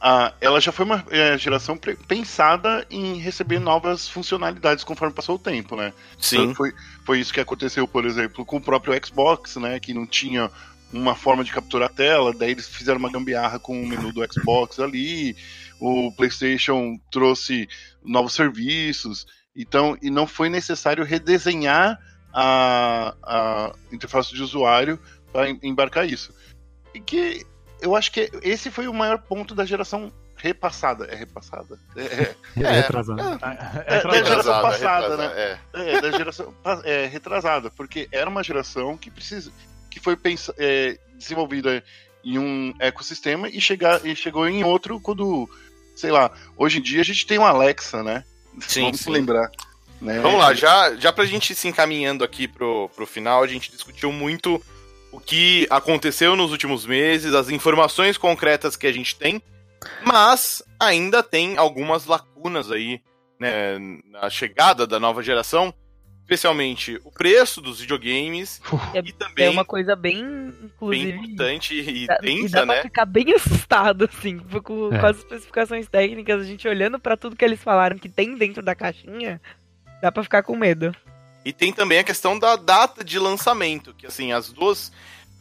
B: ah, ela já foi uma é, geração pensada em receber novas funcionalidades conforme passou o tempo, né?
A: Sim.
B: Foi, foi isso que aconteceu, por exemplo, com o próprio Xbox, né? Que não tinha uma forma de capturar a tela, daí eles fizeram uma gambiarra com o menu do Xbox ali, o PlayStation trouxe novos serviços, então, e não foi necessário redesenhar a, a interface de usuário para embarcar isso. E que eu acho que esse foi o maior ponto da geração repassada. É repassada? É,
A: É, [LAUGHS]
D: retrasado.
E: É,
B: É, da geração
A: Retrasada,
B: passada,
A: retrasada, é.
B: é, da geração pa- é, retrasada, porque era uma geração que precisa, que foi pensa, é, desenvolvida em um ecossistema e, chegar, e chegou em outro quando, sei lá, hoje em dia a gente tem um Alexa, né?
A: Sim,
B: Vamos
A: sim.
B: lembrar. Né?
A: Vamos lá, já, já pra gente se encaminhando aqui pro, pro final, a gente discutiu muito o que aconteceu nos últimos meses, as informações concretas que a gente tem, mas ainda tem algumas lacunas aí, né, na chegada da nova geração, especialmente o preço dos videogames
C: É-
A: e também
C: É uma coisa bem,
A: bem importante e
C: dá- e
A: densa,
C: dá pra
A: né?
C: ficar bem [LAUGHS] assustado, assim, com,
D: É.
C: com as especificações técnicas, a gente olhando pra tudo que eles falaram que tem dentro da caixinha, dá pra ficar com medo.
A: E tem também a questão da data de lançamento, que assim, as duas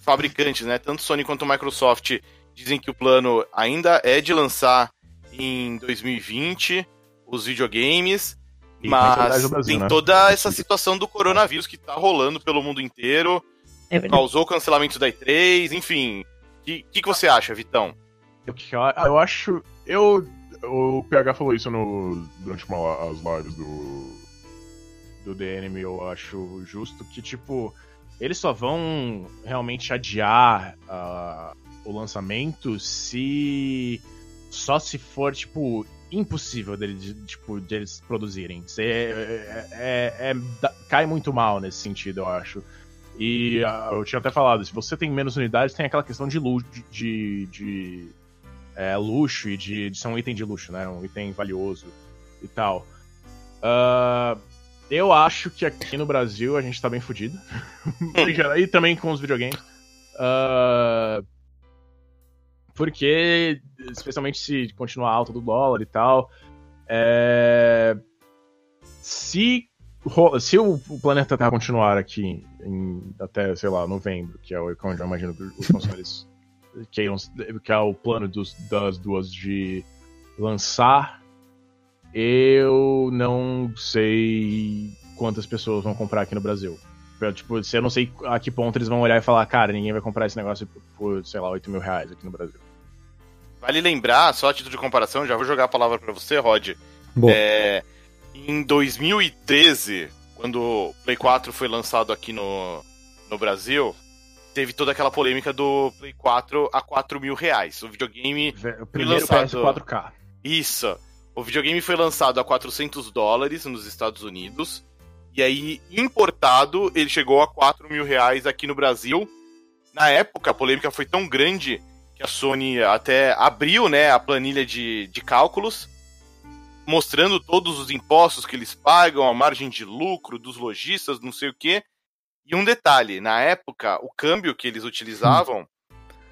A: fabricantes, né, tanto Sony quanto Microsoft, dizem que o plano ainda é de lançar em 2020 os videogames,
E: E
A: mas
E: Brasil,
A: tem
E: né?
A: toda essa situação do coronavírus que tá rolando pelo mundo inteiro,
C: É
A: causou cancelamento da E3, enfim. O que, que, que você acha, Vitão?
E: Eu, eu acho. Eu. O PH falou isso no, durante uma, as lives do. Do DNM, eu acho justo que, tipo, eles só vão realmente adiar ah, o lançamento se. Só se for, tipo, impossível deles, tipo, deles produzirem. Se é, é- é- é- cai muito mal nesse sentido, eu acho. E ah, eu tinha até falado, se você tem menos unidades, tem aquela questão de luxo, de, de é, luxo e de, de ser um item de luxo, né? Um item valioso e tal. Ah, eu acho que aqui no Brasil a gente tá bem fudido. [LAUGHS] E também com os videogames. Ah, porque, especialmente se continuar alto do dólar e tal, é, se, se o, planeta Terra continuar aqui em, até, sei lá, novembro, que é o eu imagino que os consumidores [LAUGHS] que é o plano dos- das duas de lançar eu não sei quantas pessoas vão comprar aqui no Brasil. Tipo, se eu não sei a que ponto eles vão olhar e falar, cara, ninguém vai comprar esse negócio por, sei lá, 8 mil reais aqui no Brasil.
A: Vale lembrar, só a título de comparação, já vou jogar a palavra para você, Rod.
D: Boa.
A: É, em 2013, quando o Play 4 foi lançado aqui no, no Brasil, teve toda aquela polêmica do Play 4 a 4 mil reais. O videogame.
E: O primeiro
A: lançado-
E: PS4K.
A: Isso. O videogame foi lançado a 400 dólares nos Estados Unidos. E aí, importado, ele chegou a 4 mil reais aqui no Brasil. Na época, a polêmica foi tão grande que a Sony até abriu né, a planilha de, de cálculos, mostrando todos os impostos que eles pagam, a margem de lucro dos lojistas, não sei o quê. E um detalhe, na época, o câmbio que eles utilizavam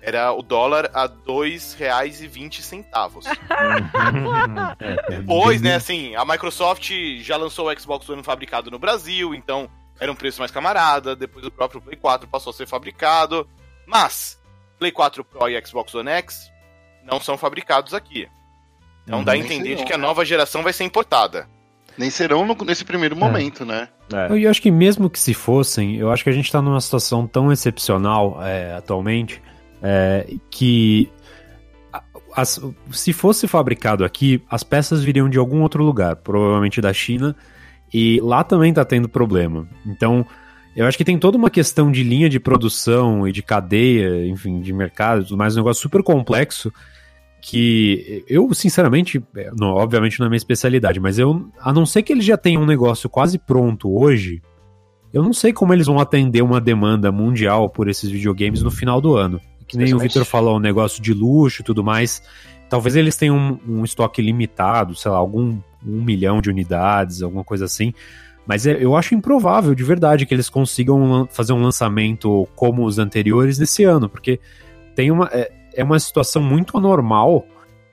A: era o dólar a R$ 2,20. [LAUGHS]
E: É,
A: Depois, né, assim, a Microsoft já lançou o Xbox One fabricado no Brasil, então era um preço mais camarada. Depois o próprio Play 4 passou a ser fabricado. Mas, Play 4 Pro e Xbox One X não são fabricados aqui. Então
E: Uhum.
A: dá a
B: Nem
A: entender de
B: serão.
A: que a nova geração vai ser importada.
B: Nem serão no- nesse primeiro momento, né?
E: É.
D: Eu acho que mesmo que se fossem, eu acho que a gente tá numa situação tão excepcional é, atualmente é, que as- se fosse fabricado aqui, as peças viriam de algum outro lugar, provavelmente da China, e lá também tá tendo problema. Então, eu acho que tem toda uma questão de linha de produção e de cadeia, enfim, de mercado, mais, um negócio super complexo que eu, sinceramente, é, não, obviamente não é minha especialidade, mas eu, a não ser que eles já tenham um negócio quase pronto hoje, eu não sei como eles vão atender uma demanda mundial por esses videogames no final do ano. Que nem o Victor falou, um negócio de luxo e tudo mais. Talvez eles tenham um, um estoque limitado, sei lá, algum um milhão de unidades, alguma coisa assim. Mas é- eu acho improvável, de verdade, que eles consigam fazer um lançamento como os anteriores nesse ano, porque tem uma, é, é uma situação muito anormal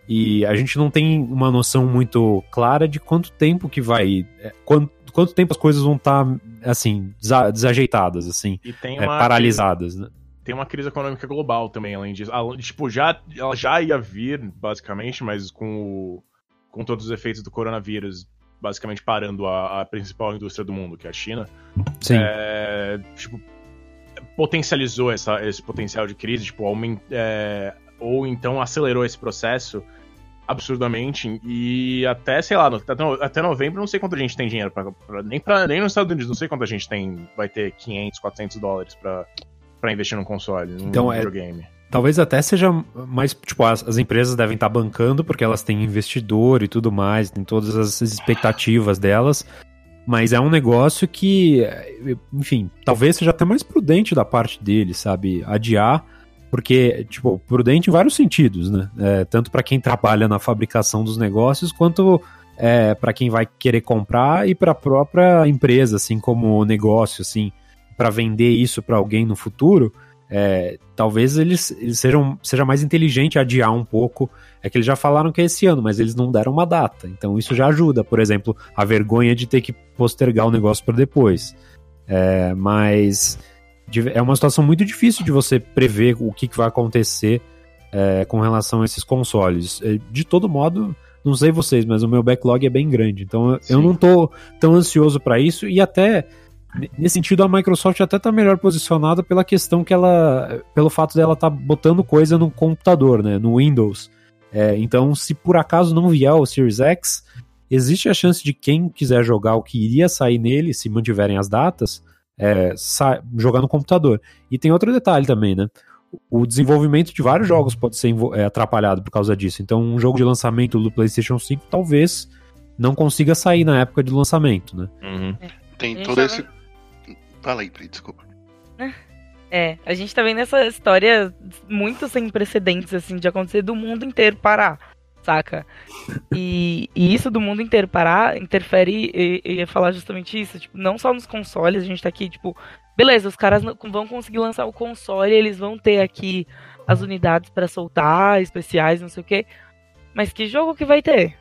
D: e a gente não tem uma noção muito clara de quanto tempo que vai. é, quanto, quanto tempo as coisas vão estar, assim, desa- desajeitadas, assim, é, paralisadas, né?
E: Tem uma crise econômica global também, além disso. Além- Tipo, já, ela já ia vir, basicamente, mas com, o- com todos os efeitos do coronavírus, basicamente parando a, a principal indústria do mundo, que é a China,
D: Sim.
E: é, tipo, potencializou essa, esse potencial de crise, tipo, aument, é, ou então acelerou esse processo absurdamente e até, sei lá, no- até, no- até novembro não sei quanto a gente tem dinheiro pra, pra- nem, pra, nem nos Estados Unidos, não sei quanto a gente tem, vai ter 500, 400 dólares pra, pra investir num console, num
D: Então, é-
E: videogame.
D: Talvez até seja mais, tipo, as, as empresas devem estar bancando porque elas têm investidor e tudo mais, tem todas as expectativas delas, mas é um negócio que, enfim, talvez seja até mais prudente da parte deles, sabe? Adiar, porque, tipo, prudente em vários sentidos, né? É, tanto para quem trabalha na fabricação dos negócios, quanto é, para quem vai querer comprar e para a própria empresa, assim, como negócio, assim, para vender isso para alguém no futuro. É, talvez eles, eles sejam seja mais inteligente adiar um pouco. É que eles já falaram que é esse ano, mas eles não deram uma data. Então isso já ajuda, por exemplo, a vergonha de ter que postergar o negócio para depois. É, mas é uma situação muito difícil de você prever o que, que vai acontecer é, com relação a esses consoles. É, De todo modo, não sei vocês, mas o meu backlog é bem grande. Então eu- eu
B: Sim.
D: não tô tão ansioso para isso e até Nesse sentido, a Microsoft até tá melhor posicionada pela questão que ela. pelo fato dela tá botando coisa no computador, né? No Windows. É, então, se por acaso não vier o Series X, existe a chance de quem quiser jogar o que iria sair nele, se mantiverem as datas, é, jogar no computador. E tem outro detalhe também, né? O desenvolvimento de vários jogos pode ser é, atrapalhado por causa disso. Então, um jogo de lançamento do PlayStation 5 talvez não consiga sair na época de lançamento, né?
E: Uhum.
B: Tem
C: A gente
B: todo esse. Fala aí, Pri, desculpa.
C: É, a gente tá vendo essa história muito sem precedentes, assim, de acontecer do mundo inteiro parar, saca? E, e isso do mundo inteiro parar interfere, eu ia falar justamente isso, tipo, não só nos consoles, a gente tá aqui, tipo, beleza, os caras vão conseguir lançar o console, eles vão ter aqui as unidades pra soltar, especiais, não sei o quê, mas que jogo que vai ter?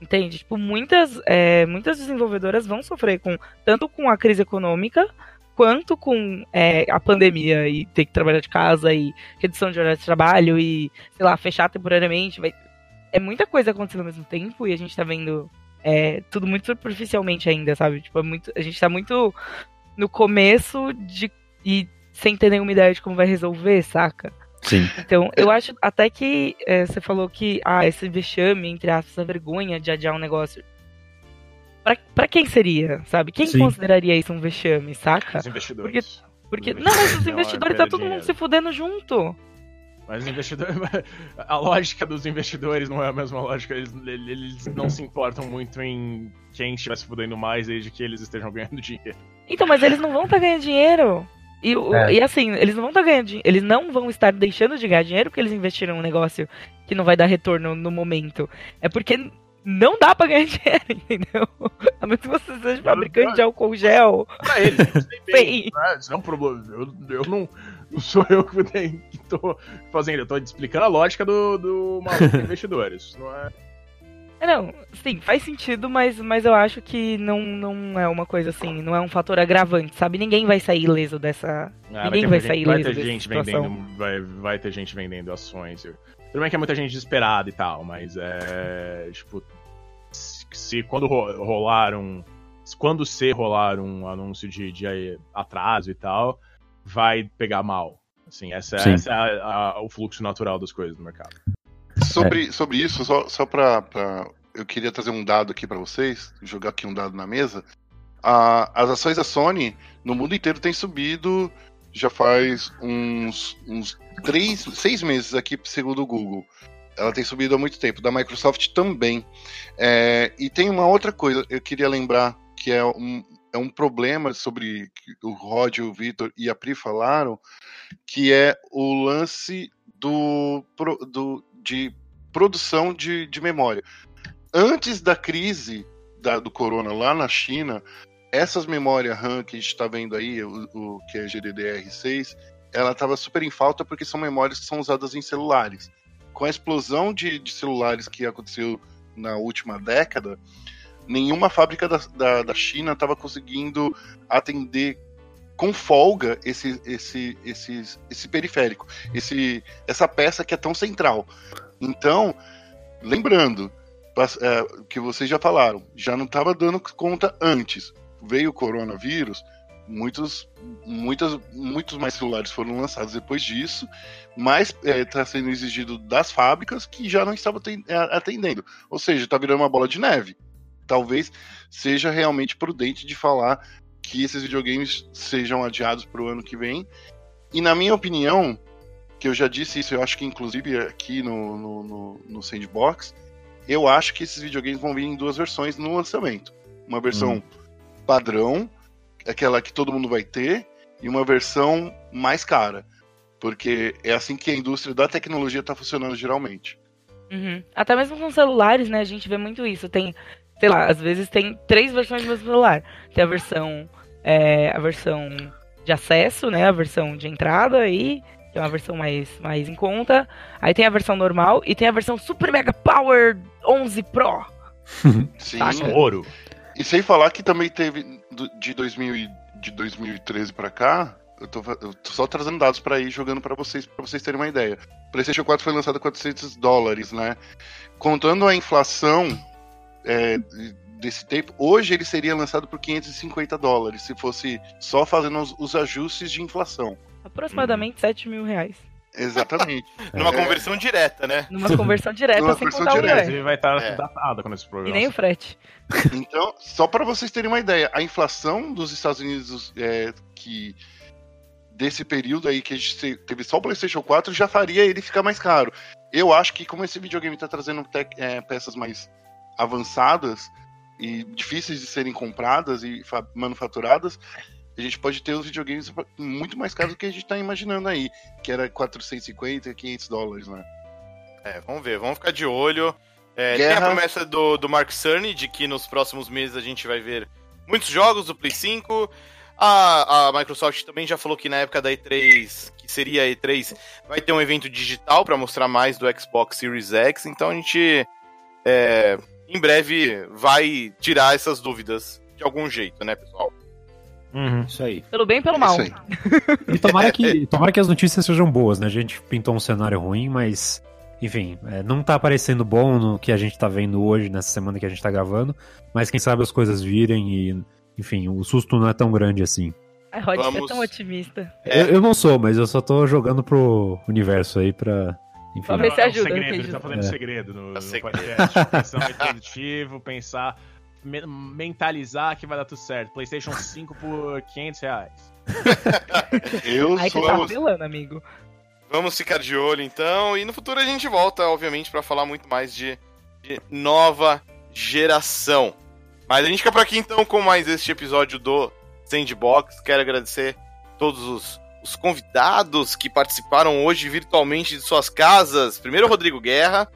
C: Entende? Tipo, muitas, é, muitas desenvolvedoras vão sofrer com tanto com a crise econômica quanto com é, a pandemia e ter que trabalhar de casa e redução de horário de trabalho e, sei lá, fechar temporariamente. Vai... É muita coisa acontecendo ao mesmo tempo e a gente tá vendo é tudo muito superficialmente ainda, sabe? Tipo, é muito, a gente tá muito no começo de e sem ter nenhuma ideia de como vai resolver, saca?
D: Sim.
C: Então, eu acho até que é, você falou que, ah, esse vexame, entre aspas, a vergonha de adiar um negócio. Pra, pra quem seria, sabe? Quem
D: Sim.
C: consideraria isso um vexame, saca?
E: Os investidores.
C: Porque,
E: Os
C: não, mas os
E: investidores não,
C: investidores tá todo mundo
E: dinheiro.
C: se fudendo junto.
E: Mas os investidores. [LAUGHS] A lógica dos investidores não é a mesma lógica. Eles, eles não se importam muito em quem estiver se fudendo mais desde que eles estejam [LAUGHS] ganhando dinheiro.
C: Então, mas eles não vão estar ganhando dinheiro. E,
D: É.
C: e assim, eles não vão estar ganhando dinheiro. Eles não vão estar deixando de ganhar dinheiro porque eles investiram um negócio que não vai dar retorno no mommomento. É porque não dá pra ganhar [LAUGHS] dinheiro, entendeu? A menos que você seja fabricante de álcool gel.
E: Pra [LAUGHS] têm
C: Bem.
E: né? Isso é um problema. Eu, eu não, não sou eu que, tenho, que tô fazendo. Eu tô explicando a lógica do, do maluco de [LAUGHS] investidores. Não é.
C: É, Não, sim, faz sentido, mas, mas eu acho que não, não é uma coisa assim, não é um fator agravante, sabe? Ninguém vai sair ileso dessa.
E: Ah,
C: Ninguém vai
E: gente-
C: sair
E: vai
C: ileso
E: ter
C: dessa
E: gente
C: situação.
E: vendendo, vai, vai ter gente vendendo ações. Eu- Tudo bem que é muita gente desesperada e tal, mas é. Tipo. Se, se quando ro- rolar um. se Quando se rolar um anúncio de, de atraso e tal, vai pegar mal. Assim, essa,
D: Sim.
E: essa é a- a- o fluxo natural das coisas no mercado.
B: Sobre, sobre isso, só, só pra, pra- Eu queria trazer um dado aqui pra vocês, jogar aqui um dado na mesa. Ah, as ações da Sony no mundo inteiro têm subido já faz uns, uns três, seis meses aqui, segundo o Google. Ela tem subido há muito tempo. Da Microsoft também. É, e tem uma outra coisa, eu queria lembrar que é um, é um problema sobre o Rod, o Vitor e a Pri falaram, que é o lance do, do- de produção de, de memória. Antes da crise da- do corona lá na China, essas memórias RAM que a gente está vendo aí, o, o que é GDDR6, ela estava super em falta porque são memórias que são usadas em celulares. Com a explosão de, de celulares que aconteceu na última década, nenhuma fábrica da, da, da China estava conseguindo atender com folga esse, esse, esse, esse periférico, esse, essa peça que é tão central. Então, lembrando é, que vocês já falaram, já não estava dando conta antes. Veio o coronavírus, muitos, muitas, muitos mais celulares foram lançados depois disso, mas está sendo exigido das fábricas que já não estavam é, atendendo. Ou seja, está virando uma bola de neve. Talvez seja realmente prudente de falar que esses videogames sejam adiados para o ano que vem. E na minha opinião, que eu já disse isso, eu acho que inclusive aqui no, no, no, no Sandbox, eu acho que esses videogames vão vir em duas versões no lançamento. Uma versão padrão, aquela que todo mundo vai ter, e uma versão mais cara. Porque é assim que a indústria da tecnologia está funcionando geralmente.
C: Uhum. Até mesmo com celulares, né? A gente vê muito isso. Tem, sei lá, às vezes tem três versões do mesmo celular. Tem a versão, é, a versão de acesso, né? A versão de entrada aí, que é uma versão mais, mais em conta. Aí tem a versão normal e tem a versão Super Mega Power 11 Pro. [LAUGHS]
B: Sim.
C: Saca.
E: Ouro.
B: E sem falar que também teve de, 2000 e- de 2013 pra cá, eu tô, eu tô só trazendo dados pra ir jogando pra vocês, para vocês terem uma ideia. O PlayStation 4 foi lançado a 400 dólares, né? Contando a inflação é, desse tempo, hoje ele seria lançado por 550 dólares, se fosse só fazendo os, os ajustes de inflação.
C: Aproximadamente 7 mil reais.
B: Exatamente. [LAUGHS]
A: Numa
B: É.
A: conversão direta, né?
C: Numa conversão direta,
B: Numa
C: sem
B: conversão
C: contar o
B: direta.
C: inglês.
E: Inclusive vai estar
A: É.
E: datado quando esse
C: E
E: programa.
C: nem o frete. [LAUGHS]
B: Então, só para vocês terem uma ideia, a inflação dos Estados Unidos é, que desse período aí que a gente te- teve só o PlayStation 4 já faria ele ficar mais caro. Eu acho que como esse videogame está trazendo tec- é, peças mais avançadas e difíceis de serem compradas e fa- manufaturadas, a gente pode ter os videogames muito mais caros do que a gente está imaginando aí, que era 450, 500 dólares, né?
A: É, vamos ver, vamos ficar de olho. É, tem a promessa do, do Mark Cerny de que nos próximos meses a gente vai ver muitos jogos do Play 5. A, a Microsoft também já falou que na época da E3, que seria a E3, vai ter um evento digital para mostrar mais do Xbox Series X. Então a gente, é, em breve, vai tirar essas dúvidas de algum jeito, né, pessoal?
E: Uhum.
D: Isso aí.
C: Pelo bem e pelo
B: É
C: mal.
B: isso aí.
D: E tomara que, [LAUGHS] tomara que as notícias sejam boas, né? A gente pintou um cenário ruim, mas enfim, é, não tá parecendo bom no que a gente tá vendo hoje, nessa semana que a gente tá gravando, mas quem sabe as coisas virem e, enfim, o susto não é tão grande assim.
C: A Rod é
A: Vamos-
C: tão otimista.
A: É.
D: Eu, eu não sou, mas eu só tô jogando pro universo aí pra. Enfim.
C: Pra ver se
E: é um
C: ajuda,
E: segredo, ele tá fazendo
D: É.
E: segredo no,
A: É
E: no
A: segredo.
E: podcast. Pensamento positivo, pensar, me- mentalizar que vai dar tudo certo. PlayStation 5 por 500 reais. [LAUGHS]
B: Eu
C: Aí você
B: sou.
C: tá apelando, amigo.
A: Vamos ficar de olho então. E no futuro a gente volta, obviamente, pra falar muito mais de, de nova geração. Mas a gente fica por aqui então com mais este episódio do Sandbox. Quero agradecer todos os, os convidados que participaram hoje virtualmente de suas casas. Primeiro, Rodrigo Guerra.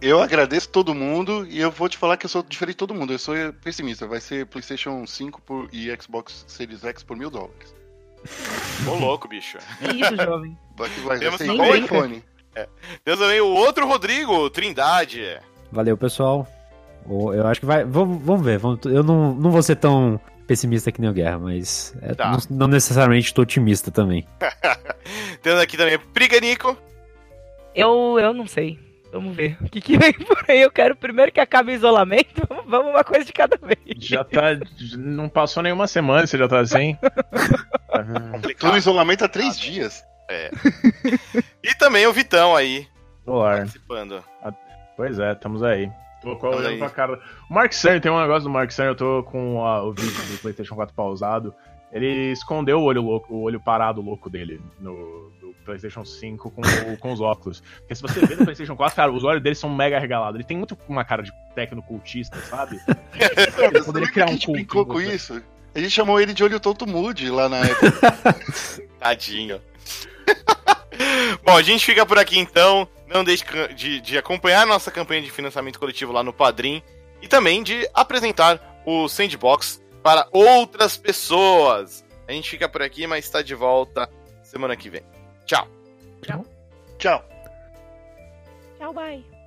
B: Eu agradeço todo mundo e eu vou te falar que eu sou diferente de todo mundo. Eu sou pessimista. Vai ser PlayStation 5 por, e Xbox Series X por mil dólares.
A: Ô, louco, bicho.
C: Que isso, jovem.
B: Vai, vai, vai
A: Temos
B: ser
A: que
B: igual o iPhone.
A: Temos também o outro Rodrigo, Trindade.
D: Valeu, pessoal. Eu acho que vai. Vamos, vamos ver. eu não, não vou ser tão pessimista que nem o Guerra, mas é,
A: Tá.
D: não, não necessariamente tô otimista também. [LAUGHS]
A: Temos aqui também Priganico.
C: Eu, eu não sei. Vamos ver. O que, que vem por aí? Eu quero primeiro que acabe o isolamento. [LAUGHS] Vamos, uma coisa de cada vez.
E: Já tá. Não passou nenhuma semana, você já tá assim?
B: Tô no isolamento há três dias.
A: E também o Vitão aí,
E: Olá.
A: participando.
E: Pois é, estamos aí. Tô
A: Tamo
E: olhando
A: aí.
E: pra cara. O Mark Cerny, tem negócio do Mark Cerny, eu tô com a- o vídeo do PlayStation 4 pausado. Ele escondeu o olho louco, o olho parado louco dele no, no PlayStation 5 com, o- com os óculos. Porque se você vê no PlayStation 4, cara, os olhos dele são mega regalados. Ele tem muito uma cara de tecno-cultista, sabe? [LAUGHS] Ele poderia criar
B: a
E: um
B: gente
E: culto.
B: com
E: você.
B: isso. A gente chamou ele de olho tonto mude lá na época. [LAUGHS]
A: Tadinho. [LAUGHS] Bom, a gente fica por aqui então. Não deixe de, de acompanhar a nossa campanha de financiamento coletivo lá no Padrim. E também de apresentar o Sandbox para outras pessoas. A gente fica por aqui, mas está de volta semana que vem. Tchau.
B: Tchau.
C: Tchau, bye.